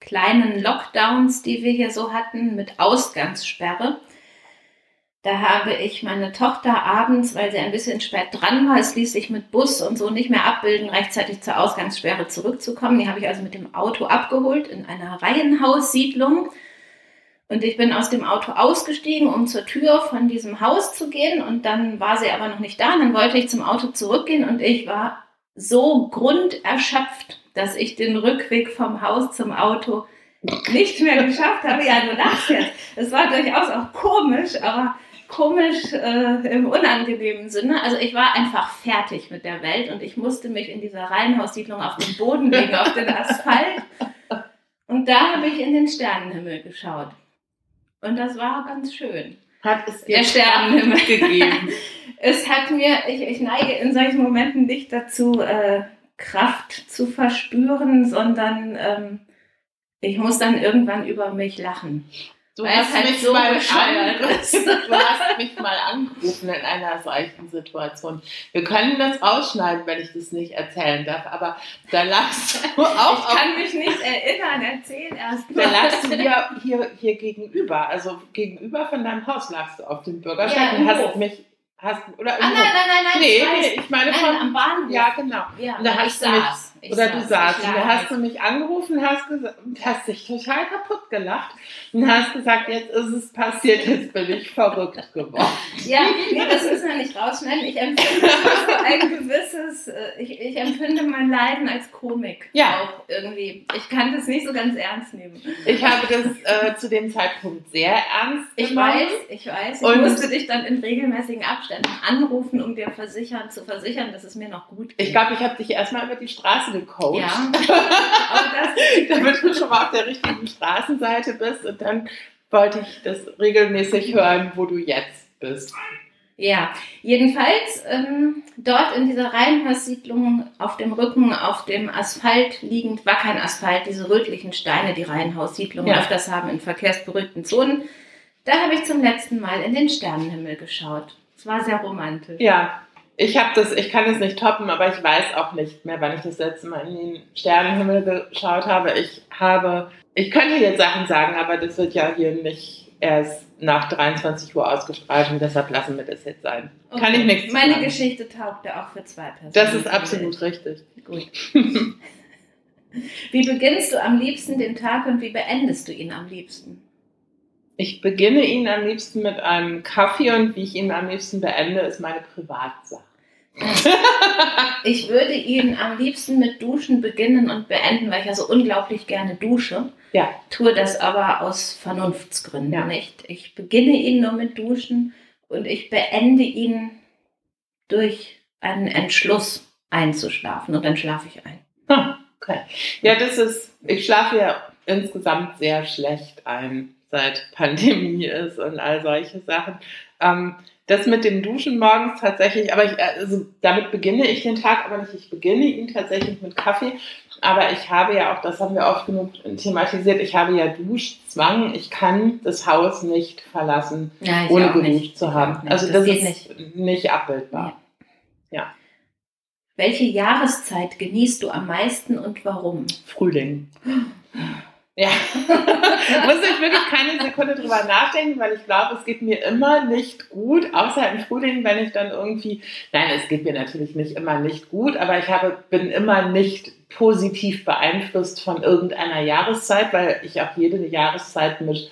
[SPEAKER 2] kleinen Lockdowns, die wir hier so hatten, mit Ausgangssperre. Da habe ich meine Tochter abends, weil sie ein bisschen spät dran war, es ließ sich mit Bus und so nicht mehr abbilden, rechtzeitig zur Ausgangssperre zurückzukommen. Die habe ich also mit dem Auto abgeholt in einer Reihenhaussiedlung. Und ich bin aus dem Auto ausgestiegen, um zur Tür von diesem Haus zu gehen. Und dann war sie aber noch nicht da. Und dann wollte ich zum Auto zurückgehen und ich war so grunderschöpft, dass ich den Rückweg vom Haus zum Auto nicht mehr geschafft habe. Ja, du lachst jetzt. Es war durchaus auch komisch, aber komisch äh, im unangenehmen Sinne. Also ich war einfach fertig mit der Welt und ich musste mich in dieser Reihenhaussiedlung auf den Boden legen, auf den <laughs> Asphalt. Und da habe ich in den Sternenhimmel geschaut. Und das war ganz schön.
[SPEAKER 1] Hat es dir
[SPEAKER 2] Sternenhimmel. <laughs>
[SPEAKER 1] Gegeben?
[SPEAKER 2] Es hat mir, ich, ich neige in solchen Momenten nicht dazu, äh, Kraft zu verspüren, sondern ähm, ich muss dann irgendwann über mich lachen.
[SPEAKER 1] Du hast,
[SPEAKER 2] halt
[SPEAKER 1] mich
[SPEAKER 2] so
[SPEAKER 1] mal
[SPEAKER 2] bescheuert
[SPEAKER 1] an,
[SPEAKER 2] ist. <laughs>
[SPEAKER 1] du hast mich mal angerufen in einer solchen Situation. Wir können das rausschneiden, wenn ich das nicht erzählen darf, aber da lagst du <laughs> auch
[SPEAKER 2] Ich
[SPEAKER 1] auf,
[SPEAKER 2] kann mich nicht erinnern, erzähl erst
[SPEAKER 1] da lagst du hier, <laughs> hier, hier gegenüber, also gegenüber von deinem Haus lagst du auf dem Bürgersteig
[SPEAKER 2] Ja,
[SPEAKER 1] und hast
[SPEAKER 2] Hof.
[SPEAKER 1] mich, hast, oder
[SPEAKER 2] Ah, nein, nein, nein, nein,
[SPEAKER 1] nee,
[SPEAKER 2] ich
[SPEAKER 1] nee, ich meine
[SPEAKER 2] Nein,
[SPEAKER 1] von,
[SPEAKER 2] am Bahnhof.
[SPEAKER 1] ja genau.
[SPEAKER 2] ja
[SPEAKER 1] Und da
[SPEAKER 2] ich
[SPEAKER 1] hast du mich-.
[SPEAKER 2] Ich
[SPEAKER 1] Oder du
[SPEAKER 2] saß,
[SPEAKER 1] saßt.
[SPEAKER 2] ich
[SPEAKER 1] Und da hast du mich angerufen, hast, gesagt, hast dich total kaputt gelacht und hast gesagt, jetzt ist es passiert, jetzt bin ich verrückt geworden.
[SPEAKER 2] Ja, nee, das müssen wir nicht rausschneiden. Ich empfinde so ein gewisses, äh, ich, ich empfinde mein Leiden als Komik.
[SPEAKER 1] Ja.
[SPEAKER 2] Auch irgendwie. Ich kann das nicht so ganz ernst nehmen.
[SPEAKER 1] Ich habe das äh, zu dem Zeitpunkt sehr ernst
[SPEAKER 2] Ich
[SPEAKER 1] genommen.
[SPEAKER 2] weiß, ich weiß. Ich
[SPEAKER 1] Und-
[SPEAKER 2] musste dich dann in regelmäßigen Abständen anrufen, um dir versichern, zu versichern, dass es mir noch gut geht.
[SPEAKER 1] Ich glaube, ich habe dich erstmal über die Straße gecoacht.
[SPEAKER 2] ja. <laughs> <laughs>
[SPEAKER 1] Damit du schon mal auf der richtigen Straßenseite bist und dann wollte ich das regelmäßig hören, wo du jetzt bist.
[SPEAKER 2] Ja, jedenfalls ähm, dort in dieser Reihenhaussiedlung auf dem Rücken, auf dem Asphalt liegend, war kein Asphalt, diese rötlichen Steine, die Reihenhaussiedlungen
[SPEAKER 1] Ja.
[SPEAKER 2] öfters haben in verkehrsberuhigten Zonen. Da habe ich zum letzten Mal in den Sternenhimmel geschaut. Es war sehr romantisch.
[SPEAKER 1] Ja, ich habe das, ich kann es nicht toppen, aber ich weiß auch nicht mehr, wann ich das letzte Mal in den Sternenhimmel geschaut habe. Ich habe, ich könnte jetzt Sachen sagen, aber das wird ja hier nicht erst nach 23 Uhr ausgestrahlt und deshalb lassen wir das jetzt sein. Kann ich nichts
[SPEAKER 2] Meine
[SPEAKER 1] sagen.
[SPEAKER 2] Geschichte taugte auch für zwei Personen.
[SPEAKER 1] Das ist absolut richtig.
[SPEAKER 2] gut. <laughs> Wie beginnst du am liebsten den Tag und wie beendest du ihn am liebsten?
[SPEAKER 1] Ich beginne ihn am liebsten mit einem Kaffee und wie ich ihn am liebsten beende, ist meine Privatsache. <laughs>
[SPEAKER 2] Ich würde ihn am liebsten mit Duschen beginnen und beenden, weil ich ja so unglaublich gerne dusche.
[SPEAKER 1] Ja.
[SPEAKER 2] Tue das aber aus Vernunftsgründen
[SPEAKER 1] Ja.
[SPEAKER 2] nicht. Ich beginne ihn nur mit Duschen und ich beende ihn durch einen Entschluss einzuschlafen und dann schlafe ich ein.
[SPEAKER 1] Hm, Okay. Ja, das ist, ich schlafe ja insgesamt sehr schlecht ein, seit Pandemie ist und all solche Sachen. Ähm, das mit dem Duschen morgens tatsächlich, aber ich, also damit beginne ich den Tag, aber nicht, ich beginne ihn tatsächlich mit Kaffee. Aber ich habe ja auch, das haben wir oft genug thematisiert, ich habe ja Duschzwang. Ich kann das Haus nicht verlassen,
[SPEAKER 2] Ja,
[SPEAKER 1] ohne geduscht zu haben. Also das,
[SPEAKER 2] geht
[SPEAKER 1] ist
[SPEAKER 2] nicht.
[SPEAKER 1] nicht, abbildbar.
[SPEAKER 2] Welche Jahreszeit genießt du am meisten und warum?
[SPEAKER 1] Frühling. Ja, <laughs> muss ich wirklich keine Sekunde drüber nachdenken, weil ich glaube, es geht mir immer nicht gut, außer im Frühling, wenn ich dann irgendwie, nein, es geht mir natürlich nicht immer nicht gut, aber ich habe, bin immer nicht positiv beeinflusst von irgendeiner Jahreszeit, weil ich auch jede Jahreszeit mit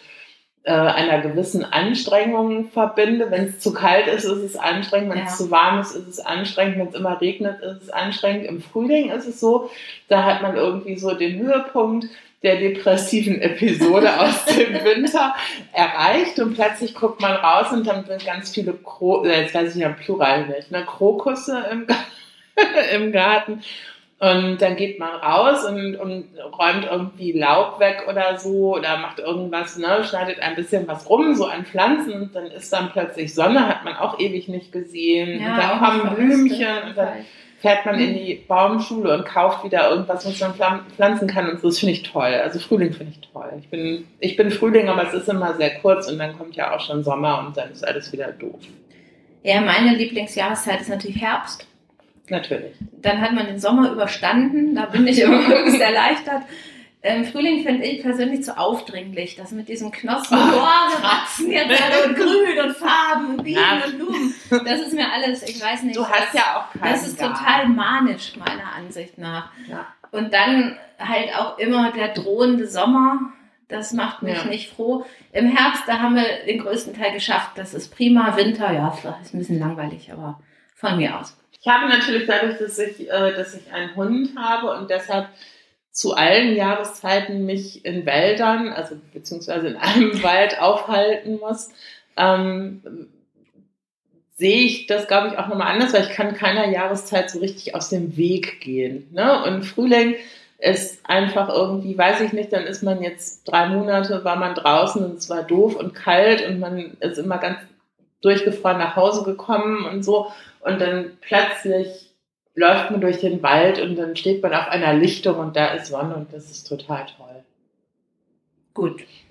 [SPEAKER 1] äh, einer gewissen Anstrengung verbinde. Wenn es zu kalt ist, ist es anstrengend. Wenn es
[SPEAKER 2] Ja.
[SPEAKER 1] zu warm ist, ist es anstrengend. Wenn es immer regnet, ist es anstrengend. Im Frühling ist es so, da hat man irgendwie so den Höhepunkt der depressiven Episode aus dem <laughs> Winter erreicht und plötzlich guckt man raus und dann sind ganz viele, Kro äh, jetzt weiß ich ja Plural nicht, ne? Krokusse im, <laughs> im Garten und dann geht man raus und, und räumt irgendwie Laub weg oder so oder macht irgendwas, ne, schneidet ein bisschen was rum, so an Pflanzen und dann ist dann plötzlich Sonne, hat man auch ewig nicht gesehen. und dann kommen Blümchen und dann fährt man in die Baumschule und kauft wieder irgendwas, was man pflan- pflanzen kann und so. Das finde ich toll. Also Frühling finde ich toll. Ich bin, ich bin Frühling, aber es ist immer sehr kurz und dann kommt ja auch schon Sommer und dann ist alles wieder doof.
[SPEAKER 2] Ja, meine Lieblingsjahreszeit ist natürlich Herbst.
[SPEAKER 1] Natürlich.
[SPEAKER 2] Dann hat man den Sommer überstanden, da bin ich immer <laughs> höchst erleichtert. Ähm, Frühling finde ich persönlich zu aufdringlich. Das mit diesem Knospen,
[SPEAKER 1] Oh,
[SPEAKER 2] boah, wir wachsen jetzt alle und grün und Farben und Bienen
[SPEAKER 1] Ja.
[SPEAKER 2] und Blumen. Das ist mir alles, ich weiß nicht.
[SPEAKER 1] Du hast
[SPEAKER 2] das,
[SPEAKER 1] ja auch keinen
[SPEAKER 2] Das ist
[SPEAKER 1] Garten.
[SPEAKER 2] total manisch, meiner Ansicht nach.
[SPEAKER 1] Ja.
[SPEAKER 2] Und dann halt auch immer der drohende Sommer. Das macht mich
[SPEAKER 1] Ja.
[SPEAKER 2] nicht froh. Im Herbst, da haben wir den größten Teil geschafft. Das ist prima. Winter, ja, ist ein bisschen langweilig, aber von mir aus.
[SPEAKER 1] Ich habe natürlich dadurch, dass ich, äh, dass ich einen Hund habe und deshalb zu allen Jahreszeiten mich in Wäldern, also beziehungsweise in einem <laughs> Wald aufhalten muss, ähm, sehe ich das, glaube ich, auch nochmal anders, weil ich kann keiner Jahreszeit so richtig aus dem Weg gehen. Ne? Und Frühling ist einfach irgendwie, weiß ich nicht, dann ist man jetzt drei Monate, war man draußen und es war doof und kalt und man ist immer ganz durchgefroren nach Hause gekommen und so. Und dann plötzlich läuft man durch den Wald und dann steht man auf einer Lichtung und da ist Sonne und das ist total toll.
[SPEAKER 2] Gut. <laughs>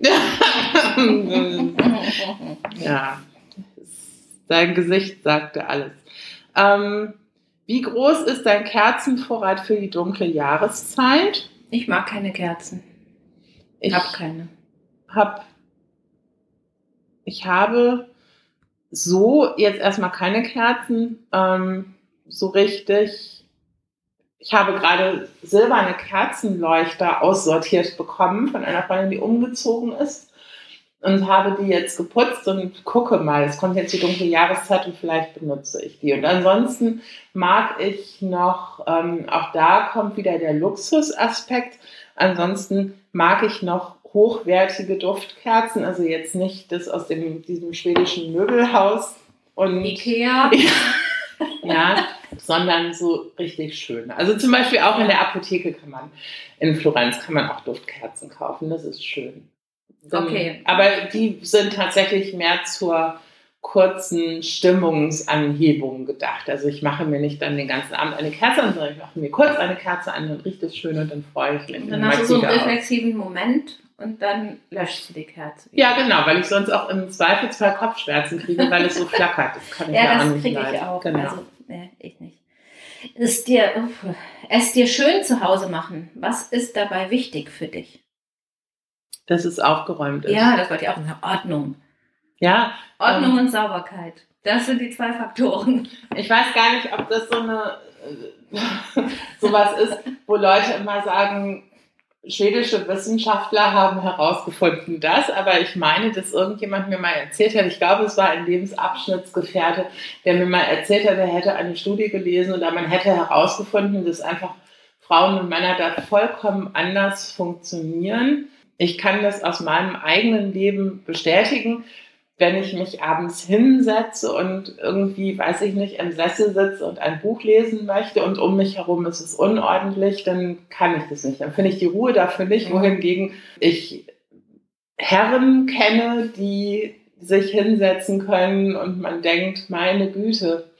[SPEAKER 1] ja, dein Gesicht sagte alles. Ähm, wie groß ist dein Kerzenvorrat für die dunkle Jahreszeit?
[SPEAKER 2] Ich mag keine Kerzen.
[SPEAKER 1] Ich
[SPEAKER 2] habe keine.
[SPEAKER 1] hab, ich habe so jetzt erstmal keine Kerzen ähm, so richtig. ich habe gerade silberne Kerzenleuchter aussortiert bekommen von einer Freundin, die umgezogen ist und habe die jetzt geputzt und gucke mal, es kommt jetzt die dunkle Jahreszeit und vielleicht benutze ich die. Und ansonsten mag ich noch, ähm, auch da kommt wieder der Luxusaspekt, ansonsten mag ich noch hochwertige Duftkerzen, also jetzt nicht das aus dem, diesem schwedischen Möbelhaus und
[SPEAKER 2] Ikea. <laughs>
[SPEAKER 1] ja, sondern so richtig schön. Also zum Beispiel auch in der Apotheke kann man, in Florenz kann man auch Duftkerzen kaufen, das ist schön.
[SPEAKER 2] Okay.
[SPEAKER 1] Aber die sind tatsächlich mehr zur kurzen Stimmungsanhebung gedacht. Also ich mache mir nicht dann den ganzen Abend eine Kerze an, sondern ich mache mir kurz eine Kerze an, dann riecht es schön und dann freue ich mich.
[SPEAKER 2] Und dann hast du so einen reflexiven Moment und dann löscht du die Kerze.
[SPEAKER 1] Wieder. Ja, genau, weil ich sonst auch im Zweifelsfall Kopfschmerzen kriege, weil es so flackert.
[SPEAKER 2] Das kann ich ja, ja das kriege ich auch. Genau. Also, nee, ich Ist dir, es dir schön zu Hause machen. Was ist dabei wichtig für dich?
[SPEAKER 1] Dass es aufgeräumt ist.
[SPEAKER 2] Ja, das wollte ich auch sagen. Ordnung.
[SPEAKER 1] Ja.
[SPEAKER 2] Ordnung ähm, und Sauberkeit. Das sind die zwei Faktoren.
[SPEAKER 1] Ich weiß gar nicht, ob das so eine <laughs> sowas ist, wo Leute immer sagen, schwedische Wissenschaftler haben herausgefunden das, aber ich meine, dass irgendjemand mir mal erzählt hat, ich glaube, es war ein Lebensabschnittsgefährte, der mir mal erzählt hat, er hätte eine Studie gelesen oder man hätte herausgefunden, dass einfach Frauen und Männer da vollkommen anders funktionieren. Ich kann das aus meinem eigenen Leben bestätigen wenn ich mich abends hinsetze und irgendwie, weiß ich nicht, im Sessel sitze und ein Buch lesen möchte und um mich herum ist es unordentlich, dann kann ich das nicht. Dann finde ich die Ruhe dafür nicht, wohingegen ich Herren kenne, die sich hinsetzen können und man denkt, meine Güte,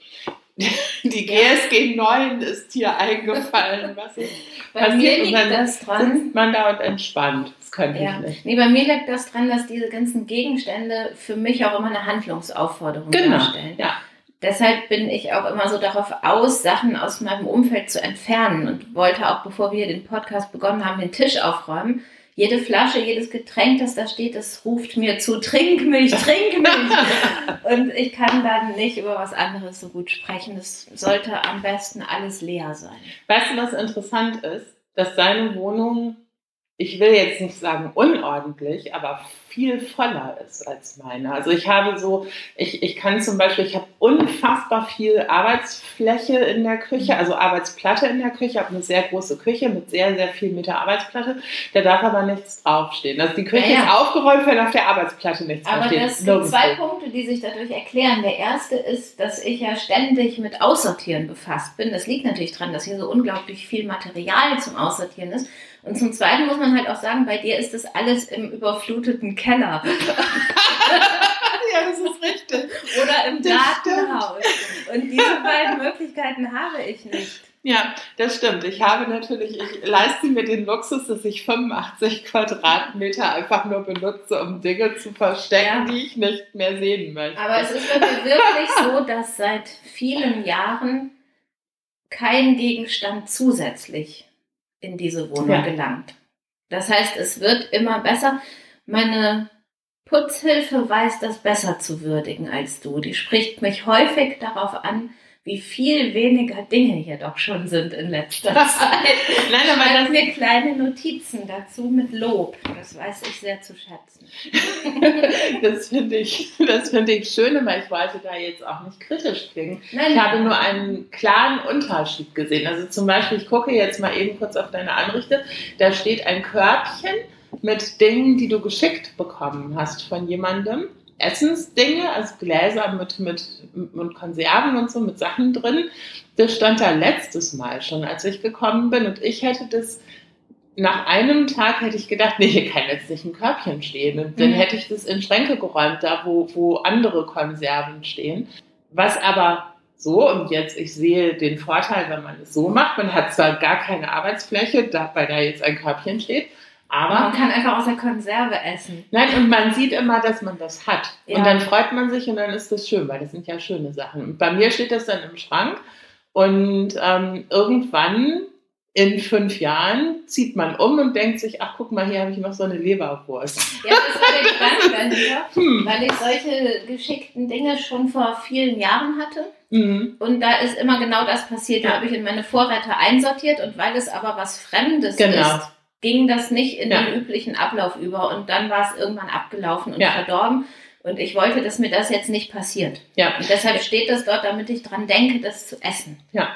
[SPEAKER 1] <laughs> die GSG 9 ist hier eingefallen. Was ist
[SPEAKER 2] bei liegt das dran.
[SPEAKER 1] Sitzt man da und entspannt. Das könnte ja. ich nicht.
[SPEAKER 2] Nee, bei mir liegt das dran, dass diese ganzen Gegenstände für mich auch immer eine Handlungsaufforderung
[SPEAKER 1] genau.
[SPEAKER 2] darstellen.
[SPEAKER 1] Ja.
[SPEAKER 2] Deshalb bin ich auch immer so darauf aus, Sachen aus meinem Umfeld zu entfernen und wollte auch, bevor wir den Podcast begonnen haben, den Tisch aufräumen jede Flasche, jedes Getränk, das da steht, das ruft mir zu, trink mich, trink <laughs> mich. und ich kann dann nicht über was anderes so gut sprechen. Es sollte am besten alles leer sein.
[SPEAKER 1] Weißt du, was interessant ist? Dass deine Wohnung ich will jetzt nicht sagen unordentlich, aber viel voller ist als meine. Also ich habe so, ich, ich kann zum Beispiel, ich habe unfassbar viel Arbeitsfläche in der Küche, also Arbeitsplatte in der Küche, habe eine sehr große Küche mit sehr, sehr viel Meter Arbeitsplatte. Da darf aber nichts draufstehen. Also die Küche ja, ja. ist aufgeräumt, wenn auf der Arbeitsplatte nichts
[SPEAKER 2] aber
[SPEAKER 1] draufsteht.
[SPEAKER 2] Aber es gibt zwei Punkte, die sich dadurch erklären. Der erste ist, dass ich ja ständig mit Aussortieren befasst bin. Das liegt natürlich daran, dass hier so unglaublich viel Material zum Aussortieren ist. Und zum Zweiten muss man halt auch sagen, bei dir ist das alles im überfluteten Keller. <laughs>
[SPEAKER 1] ja, das ist richtig.
[SPEAKER 2] Oder im Gartenhaus. Und diese beiden Möglichkeiten habe ich nicht.
[SPEAKER 1] Ja, das stimmt. Ich habe natürlich, ich leiste mir den Luxus, dass ich 85 Quadratmeter einfach nur benutze, um Dinge zu verstecken, ja. die ich nicht mehr sehen möchte.
[SPEAKER 2] Aber es ist wirklich so, dass seit vielen Jahren kein Gegenstand zusätzlich in diese Wohnung ja. gelangt. Das heißt, es wird immer besser. Meine Putzhilfe weiß das besser zu würdigen als du. Die spricht mich häufig darauf an, wie viel weniger Dinge hier doch schon sind in letzter Zeit. <laughs> Nein, aber das mir kleine Notizen dazu mit Lob. Das weiß ich sehr zu schätzen. <laughs>
[SPEAKER 1] das finde ich, das finde ich schön, aber ich wollte da jetzt auch nicht kritisch klingen. Nein, ich nein. habe nur einen klaren Unterschied gesehen. Also zum Beispiel, ich gucke jetzt mal eben kurz auf deine Anrichte. Da steht ein Körbchen mit Dingen, die du geschickt bekommen hast von jemandem. Essensdinge, also Gläser mit, mit, mit Konserven und so, mit Sachen drin. Das stand da letztes Mal schon, als ich gekommen bin. Und ich hätte das, nach einem Tag hätte ich gedacht, nee, hier kann jetzt nicht ein Körbchen stehen. Und dann mhm. hätte ich das in Schränke geräumt, da wo, wo andere Konserven stehen. Was aber so, und jetzt, ich sehe den Vorteil, wenn man es so macht, man hat zwar gar keine Arbeitsfläche, da, weil da jetzt ein Körbchen steht, aber
[SPEAKER 2] man kann einfach aus der Konserve essen.
[SPEAKER 1] Nein, und man sieht immer, dass man das hat. Ja. Und dann freut man sich und dann ist das schön, weil das sind ja schöne Sachen. Und bei mir steht das dann im Schrank und ähm, irgendwann in fünf Jahren zieht man um und denkt sich, ach guck mal, hier habe ich noch so eine Leberwurst.
[SPEAKER 2] Ja, das war <laughs> der Gedanke dahinter, hm. weil ich solche geschickten Dinge schon vor vielen Jahren hatte. Mhm. Und da ist immer genau das passiert. Da habe ich in meine Vorräte einsortiert und weil es aber was Fremdes genau. ist, ging das nicht in ja. den üblichen Ablauf über. Und dann war es irgendwann abgelaufen und ja. verdorben. Und ich wollte, dass mir das jetzt nicht passiert. Ja. Und deshalb steht das dort, damit ich dran denke, das zu essen.
[SPEAKER 1] Ja,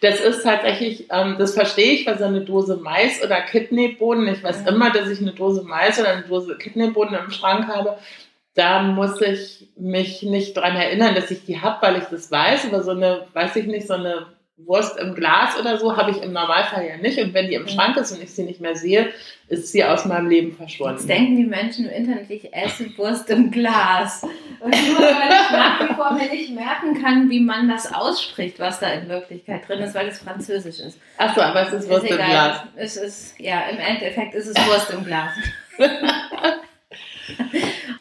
[SPEAKER 1] das ist tatsächlich, ähm, das verstehe ich, weil so eine Dose Mais oder Kidneybohnen, ich weiß ja. immer, dass ich eine Dose Mais oder eine Dose Kidneybohnen im Schrank habe. Da muss ich mich nicht dran erinnern, dass ich die habe, weil ich das weiß. Aber so eine, weiß ich nicht, so eine Wurst im Glas oder so habe ich im Normalfall ja nicht. Und wenn die im mhm. Schrank ist und ich sie nicht mehr sehe, ist sie aus meinem Leben verschwunden.
[SPEAKER 2] Jetzt denken die Menschen im Internet, ich esse Wurst im Glas. Und nur weil ich nach wie vor mir nicht merken kann, wie man das ausspricht, was da in Wirklichkeit drin ist, weil es französisch ist.
[SPEAKER 1] Achso, aber es ist Wurst ist im Glas.
[SPEAKER 2] Es ist, ja, im Endeffekt ist es Wurst im Glas. <laughs>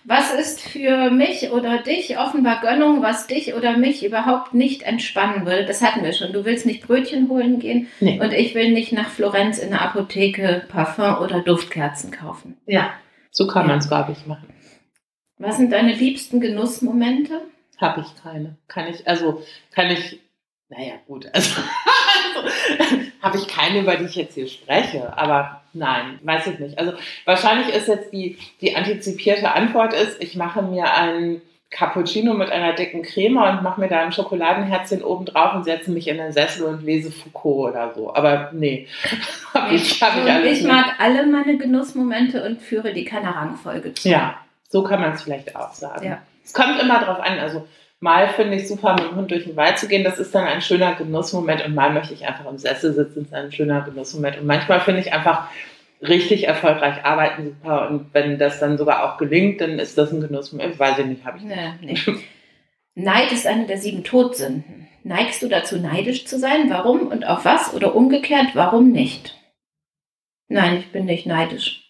[SPEAKER 2] Was ist für mich oder dich offenbar Gönnung, was dich oder mich überhaupt nicht entspannen würde? Das hatten wir schon. Du willst nicht Brötchen holen gehen nee. und ich will nicht nach Florenz in der Apotheke Parfum oder Duftkerzen kaufen.
[SPEAKER 1] Ja, so kann ja. man es, glaube ich, machen.
[SPEAKER 2] Was sind deine liebsten Genussmomente?
[SPEAKER 1] Habe ich keine. Kann ich, also kann ich, naja, gut, also <laughs> habe ich keine, über die ich jetzt hier spreche, aber nein, weiß ich nicht. Also wahrscheinlich ist jetzt die, die antizipierte Antwort ist, ich mache mir einen Cappuccino mit einer dicken Creme und mache mir da ein Schokoladenherzchen oben drauf und setze mich in den Sessel und lese Foucault oder so. Aber nee, <laughs>
[SPEAKER 2] hab ich, hab ich alles Ich mag alle meine Genussmomente und führe die keine Rangfolge
[SPEAKER 1] zu. Ja, so kann man es vielleicht auch sagen. Ja. Es kommt immer drauf an, also Mal finde ich super, mit dem Hund durch den Wald zu gehen. Das ist dann ein schöner Genussmoment. Und mal möchte ich einfach im Sessel sitzen. Das ist ein schöner Genussmoment. Und manchmal finde ich einfach richtig erfolgreich arbeiten super. Und wenn das dann sogar auch gelingt, dann ist das ein Genussmoment. Weiß ich nicht, habe ich nicht. Nee, nee. <laughs>
[SPEAKER 2] Neid ist eine der sieben Todsünden. Neigst du dazu, neidisch zu sein? Warum und auf was? Oder umgekehrt, warum nicht? Nein, ich bin nicht neidisch.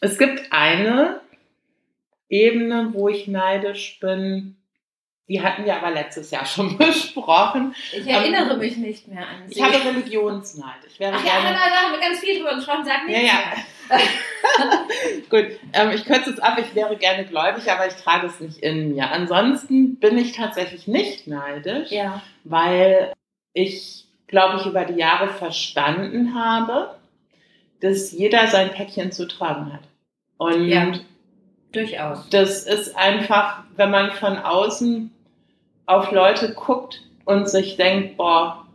[SPEAKER 1] Es gibt eine Ebene, wo ich neidisch bin. Die hatten wir aber letztes Jahr schon <laughs> besprochen.
[SPEAKER 2] Ich erinnere ähm, mich nicht mehr an
[SPEAKER 1] sie. Ich habe Religionsneid. Ich
[SPEAKER 2] wäre Ach ja, da, da haben wir ganz viel drüber gesprochen. Sag nichts ja, ja. <laughs> <laughs>
[SPEAKER 1] Gut, ähm, ich kürze es ab. Ich wäre gerne gläubig, aber ich trage es nicht in mir. Ansonsten bin ich tatsächlich nicht neidisch, ja. weil ich, glaube ich, über die Jahre verstanden habe, dass jeder sein Päckchen zu tragen hat. Und ja.
[SPEAKER 2] Durchaus.
[SPEAKER 1] Das ist einfach, wenn man von außen auf Leute guckt und sich denkt, boah,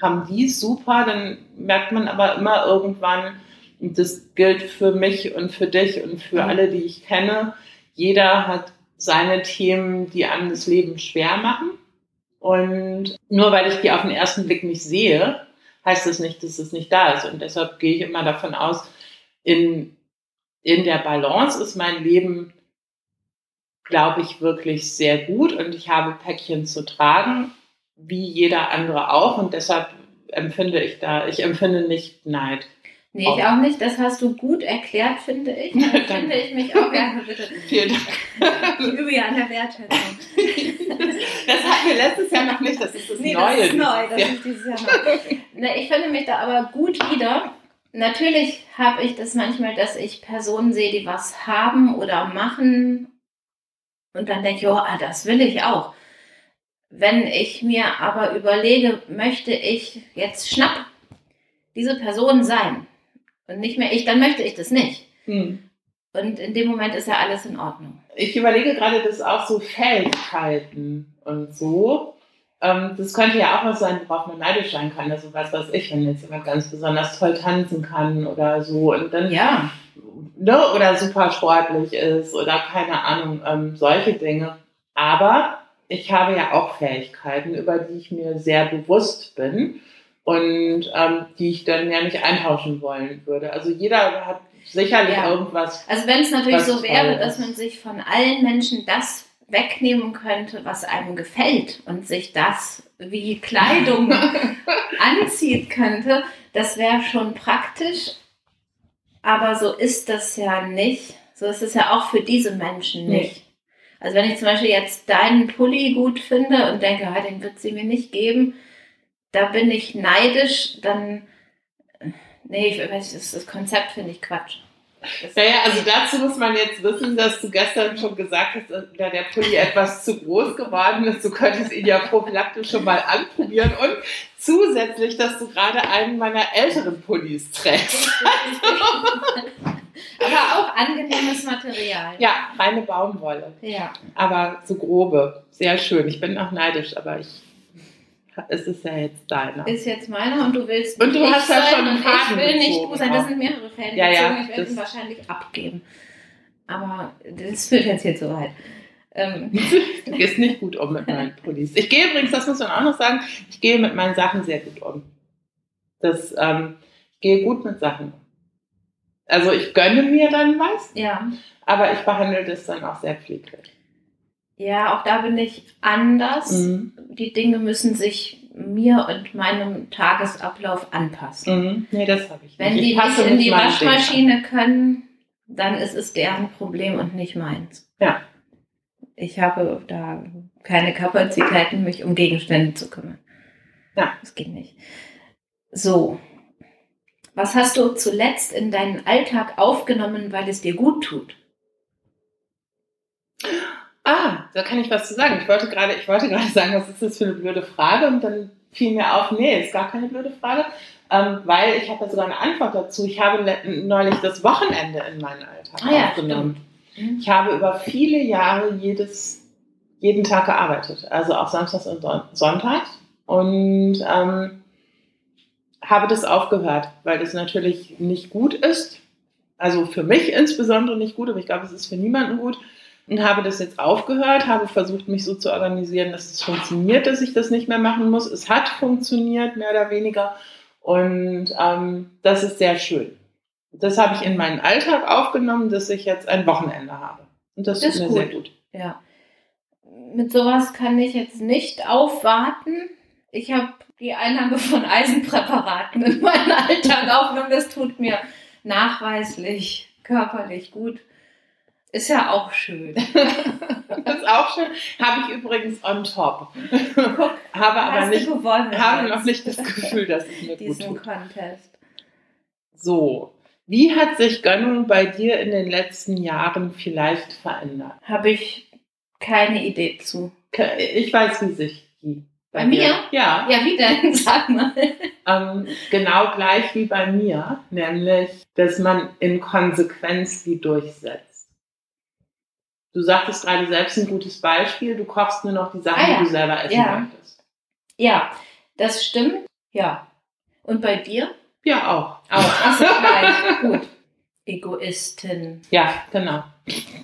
[SPEAKER 1] haben die super, dann merkt man aber immer irgendwann, und das gilt für mich und für dich und für mhm. alle, die ich kenne, jeder hat seine Themen, die einem das Leben schwer machen. Und nur weil ich die auf den ersten Blick nicht sehe, heißt das nicht, dass es nicht da ist. Und deshalb gehe ich immer davon aus, in in der Balance ist mein Leben, glaube ich, wirklich sehr gut und ich habe Päckchen zu tragen, wie jeder andere auch und deshalb empfinde ich da, ich empfinde nicht Neid.
[SPEAKER 2] Nee, ich auch nicht. Das hast du gut erklärt, finde ich. <laughs> Da finde ich mich auch gerne, bitte. <laughs> Vielen Dank. Ich übe ja an der Wertschätzung. <laughs>
[SPEAKER 1] Das hatten wir letztes Jahr noch nicht. Das ist das nee, Neue. Das ist neu. Das ja. ist dieses
[SPEAKER 2] Jahr neu. Ich finde mich da aber gut wieder Natürlich habe ich das manchmal, dass ich Personen sehe, die was haben oder machen und dann denke ich, oh, ah, das will ich auch. Wenn ich mir aber überlege, möchte ich jetzt schnapp diese Person sein und nicht mehr ich, dann möchte ich das nicht. Hm. Und in dem Moment ist ja alles in Ordnung.
[SPEAKER 1] Ich überlege gerade, dass auch so Fähigkeiten und so ähm, das könnte ja auch was sein, worauf man neidisch sein kann. Also was weiß ich, wenn jetzt jemand ganz besonders toll tanzen kann oder so und dann ja. ne, oder super sportlich ist oder keine Ahnung, ähm, solche Dinge. Aber ich habe ja auch Fähigkeiten, über die ich mir sehr bewusst bin und ähm, die ich dann ja nicht eintauschen wollen würde. Also jeder hat sicherlich ja. irgendwas.
[SPEAKER 2] Also wenn es natürlich so wäre, dass man sich von allen Menschen das wegnehmen könnte, was einem gefällt und sich das wie Kleidung <laughs> anzieht könnte, das wäre schon praktisch. Aber so ist das ja nicht. So ist es ja auch für diese Menschen nicht. Nee. Also wenn ich zum Beispiel jetzt deinen Pulli gut finde und denke, ah, den wird sie mir nicht geben, da bin ich neidisch, dann, nee, ich weiß, das, das Konzept finde ich Quatsch.
[SPEAKER 1] Naja, also dazu muss man jetzt wissen, dass du gestern schon gesagt hast, dass der Pulli etwas zu groß geworden ist. Du könntest ihn ja prophylaktisch schon mal anprobieren und zusätzlich, dass du gerade einen meiner älteren Pullis trägst. <laughs>
[SPEAKER 2] Aber auch angenehmes Material.
[SPEAKER 1] Ja, reine Baumwolle.
[SPEAKER 2] Ja.
[SPEAKER 1] Aber so grobe. Sehr schön. Ich bin auch neidisch, aber ich es ist ja jetzt deiner.
[SPEAKER 2] Ist jetzt meiner und du willst
[SPEAKER 1] Und du hast ja schon einen
[SPEAKER 2] Faden Ich will nicht du sein. Das sind mehrere Fäden
[SPEAKER 1] ja, ja,
[SPEAKER 2] Ich werde ihn wahrscheinlich abgeben. Aber das führt jetzt hier zu weit.
[SPEAKER 1] Ähm. <laughs> du gehst nicht gut um mit meinen Pullis. Ich gehe übrigens, das muss man auch noch sagen, ich gehe mit meinen Sachen sehr gut um. Das, ähm, ich gehe gut mit Sachen um. Also ich gönne mir dann was,
[SPEAKER 2] ja.
[SPEAKER 1] aber ich behandle das dann auch sehr pfleglich.
[SPEAKER 2] Ja, auch da bin ich anders. Mhm. Die Dinge müssen sich mir und meinem Tagesablauf anpassen.
[SPEAKER 1] Mhm. Nee, das habe ich
[SPEAKER 2] nicht. Wenn die nicht in die Waschmaschine können, dann ist es deren Problem und nicht meins.
[SPEAKER 1] Ja.
[SPEAKER 2] Ich habe da keine Kapazitäten, mich um Gegenstände zu kümmern.
[SPEAKER 1] Ja.
[SPEAKER 2] Das geht nicht. So, was hast du zuletzt in deinen Alltag aufgenommen, weil es dir gut tut?
[SPEAKER 1] Ah, da kann ich was zu sagen. Ich wollte gerade, ich wollte gerade <laughs> sagen, was ist das für eine blöde Frage? Und dann fiel mir auf, nee, ist gar keine blöde Frage, ähm, weil ich habe ja sogar eine Antwort dazu. Ich habe neulich das Wochenende in meinen Alltag ah, ja, aufgenommen. Stimmt. Ich habe über viele Jahre jedes, jeden Tag gearbeitet, also auch Samstags und Sonntags. Und ähm, habe das aufgehört, weil das natürlich nicht gut ist. Also für mich insbesondere nicht gut, aber ich glaube, es ist für niemanden gut. Und habe das jetzt aufgehört, habe versucht, mich so zu organisieren, dass es funktioniert, dass ich das nicht mehr machen muss. Es hat funktioniert, mehr oder weniger. Und ähm, das ist sehr schön. Das habe ich in meinen Alltag aufgenommen, dass ich jetzt ein Wochenende habe. Und das, ist mir gut. sehr gut.
[SPEAKER 2] Ja. Mit sowas kann ich jetzt nicht aufwarten. Ich habe die Einnahme von Eisenpräparaten in meinen Alltag aufgenommen. Das tut mir nachweislich körperlich gut. Ist ja auch schön.
[SPEAKER 1] das <laughs> ist auch schön. Habe ich übrigens on top. Guck, habe aber nicht, habe noch nicht das Gefühl, dass ich mir
[SPEAKER 2] diesen gut tut. Contest.
[SPEAKER 1] So, wie hat sich Gönnung bei dir in den letzten Jahren vielleicht verändert?
[SPEAKER 2] Habe ich keine Idee zu.
[SPEAKER 1] Ich weiß, wie sich die
[SPEAKER 2] bei, bei mir?
[SPEAKER 1] Ja.
[SPEAKER 2] Ja, wie denn? <laughs> Sag mal.
[SPEAKER 1] Ähm, genau gleich wie bei mir, nämlich, dass man in Konsequenz die durchsetzt. Du sagtest gerade selbst ein gutes Beispiel, du kochst nur noch die Sachen, ah, ja. die du selber essen ja. möchtest.
[SPEAKER 2] Ja, das stimmt. Ja. Und bei dir?
[SPEAKER 1] Ja, auch.
[SPEAKER 2] Auch. Achso, gleich. Gut. Egoisten.
[SPEAKER 1] Ja, genau.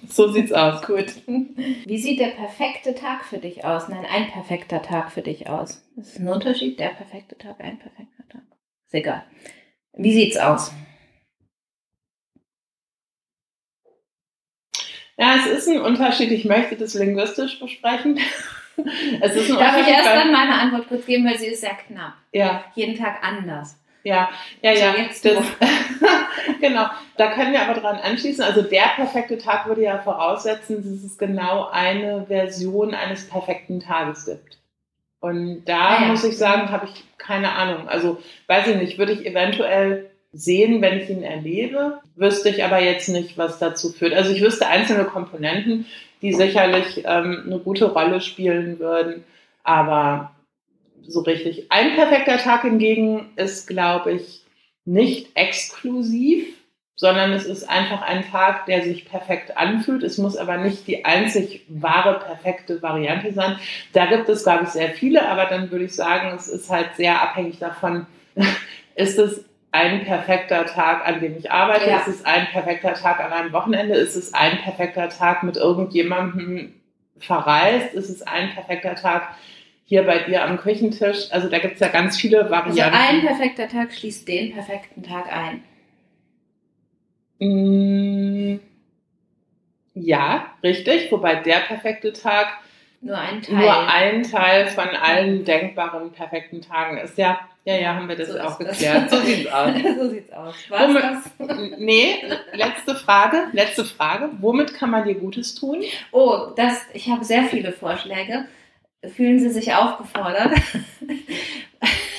[SPEAKER 1] So sieht's aus.
[SPEAKER 2] Gut. Wie sieht der perfekte Tag für dich aus? Nein, ein perfekter Tag für dich aus. Das ist ein Unterschied, der perfekte Tag, ein perfekter Tag. Ist egal. Wie sieht's aus?
[SPEAKER 1] Ja, es ist ein Unterschied. Ich möchte das linguistisch besprechen. <laughs>
[SPEAKER 2] es ist ein Darf ich erst dann meine Antwort kurz geben, weil sie ist sehr knapp.
[SPEAKER 1] Ja.
[SPEAKER 2] Jeden Tag anders.
[SPEAKER 1] Ja, ja, ja. So, das, <laughs> genau. Da können wir aber dran anschließen. Also der perfekte Tag würde ja voraussetzen, dass es genau eine Version eines perfekten Tages gibt. Und da ah, ja. muss ich sagen, habe ich keine Ahnung. Also weiß ich nicht, würde ich eventuell sehen, wenn ich ihn erlebe, wüsste ich aber jetzt nicht, was dazu führt. Also ich wüsste einzelne Komponenten, die sicherlich ähm, eine gute Rolle spielen würden, aber so richtig. Ein perfekter Tag hingegen ist, glaube ich, nicht exklusiv, sondern es ist einfach ein Tag, der sich perfekt anfühlt. Es muss aber nicht die einzig wahre, perfekte Variante sein. Da gibt es, glaube ich, sehr viele, aber dann würde ich sagen, es ist halt sehr abhängig davon, <laughs> ist es ein perfekter Tag, an dem ich arbeite? Ja. Ist es ein perfekter Tag an einem Wochenende? Ist es ein perfekter Tag mit irgendjemandem verreist? Ist es ein perfekter Tag hier bei dir am Küchentisch. Also da gibt es ja ganz viele Varianten. Also
[SPEAKER 2] ein perfekter Tag schließt den perfekten Tag ein.
[SPEAKER 1] Mm, ja, richtig. Wobei der perfekte Tag
[SPEAKER 2] nur ein Teil,
[SPEAKER 1] nur ein Teil von allen denkbaren perfekten Tagen ist. Ja, ja, ja, haben wir das so auch geklärt.
[SPEAKER 2] Das. <laughs> So sieht's aus. <laughs> so sieht's aus.
[SPEAKER 1] War's Womit, das? <laughs> Nee, letzte Frage, letzte Frage. Womit kann man dir Gutes tun?
[SPEAKER 2] Oh, das, ich habe sehr viele Vorschläge fühlen Sie sich aufgefordert.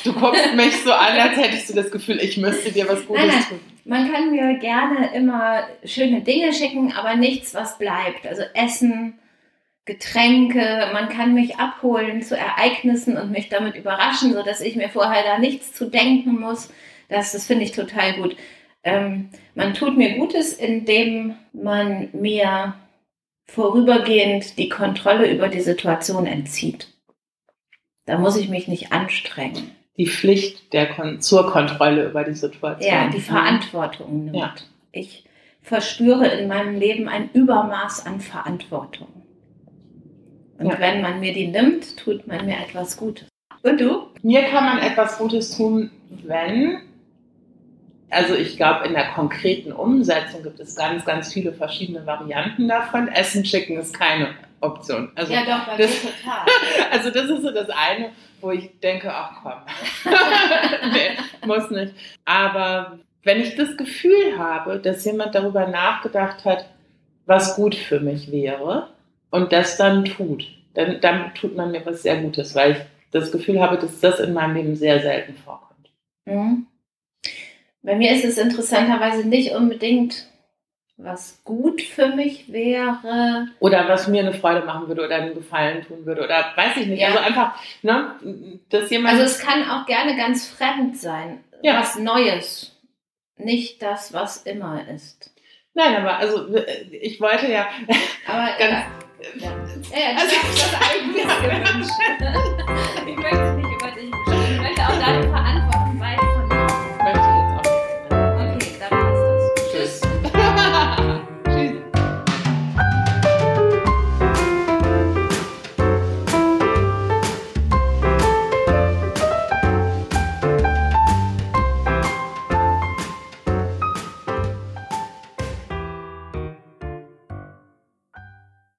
[SPEAKER 1] Du guckst mich so an, als hättest du das Gefühl, ich müsste dir was Gutes
[SPEAKER 2] Nein, nein.
[SPEAKER 1] tun.
[SPEAKER 2] Man kann mir gerne immer schöne Dinge schicken, aber nichts, was bleibt. Also Essen, Getränke, man kann mich abholen zu Ereignissen und mich damit überraschen, sodass ich mir vorher da nichts zu denken muss. Das, das finde ich total gut. Ähm, man tut mir Gutes, indem man mir vorübergehend die Kontrolle über die Situation entzieht. Da muss ich mich nicht anstrengen.
[SPEAKER 1] Die Pflicht der Kon zur Kontrolle über die Situation.
[SPEAKER 2] Ja, die Verantwortung nimmt.
[SPEAKER 1] Ja.
[SPEAKER 2] Ich verspüre in meinem Leben ein Übermaß an Verantwortung. Und
[SPEAKER 1] Ja.
[SPEAKER 2] wenn man mir die nimmt, tut man mir etwas Gutes. Und du?
[SPEAKER 1] Mir kann man etwas Gutes tun, wenn, also ich glaube, in der konkreten Umsetzung gibt es ganz, ganz viele verschiedene Varianten davon. Essen schicken ist keine Option. Also,
[SPEAKER 2] doch, bei
[SPEAKER 1] das-
[SPEAKER 2] total. <laughs>
[SPEAKER 1] also das ist so das eine, wo ich denke, ach komm, <laughs> nee, muss nicht. Aber wenn ich das Gefühl habe, dass jemand darüber nachgedacht hat, was gut für mich wäre und das dann tut, dann, dann tut man mir was sehr Gutes, weil ich das Gefühl habe, dass das in meinem Leben sehr selten vorkommt.
[SPEAKER 2] Mhm. Bei mir ist es interessanterweise nicht unbedingt, was gut für mich wäre.
[SPEAKER 1] Oder was mir eine Freude machen würde oder einen Gefallen tun würde oder weiß ich nicht.
[SPEAKER 2] Ja.
[SPEAKER 1] Also einfach, ne, dass jemand.
[SPEAKER 2] Also es kann auch gerne ganz fremd sein.
[SPEAKER 1] Ja.
[SPEAKER 2] Was Neues. Nicht das, was immer ist.
[SPEAKER 1] nein, aber also äh, ich wollte ja
[SPEAKER 2] Aber <laughs>
[SPEAKER 1] ganz.
[SPEAKER 2] ja. Ja, ja, ja das
[SPEAKER 1] also,
[SPEAKER 2] ist das eigentlich <laughs> ich möchte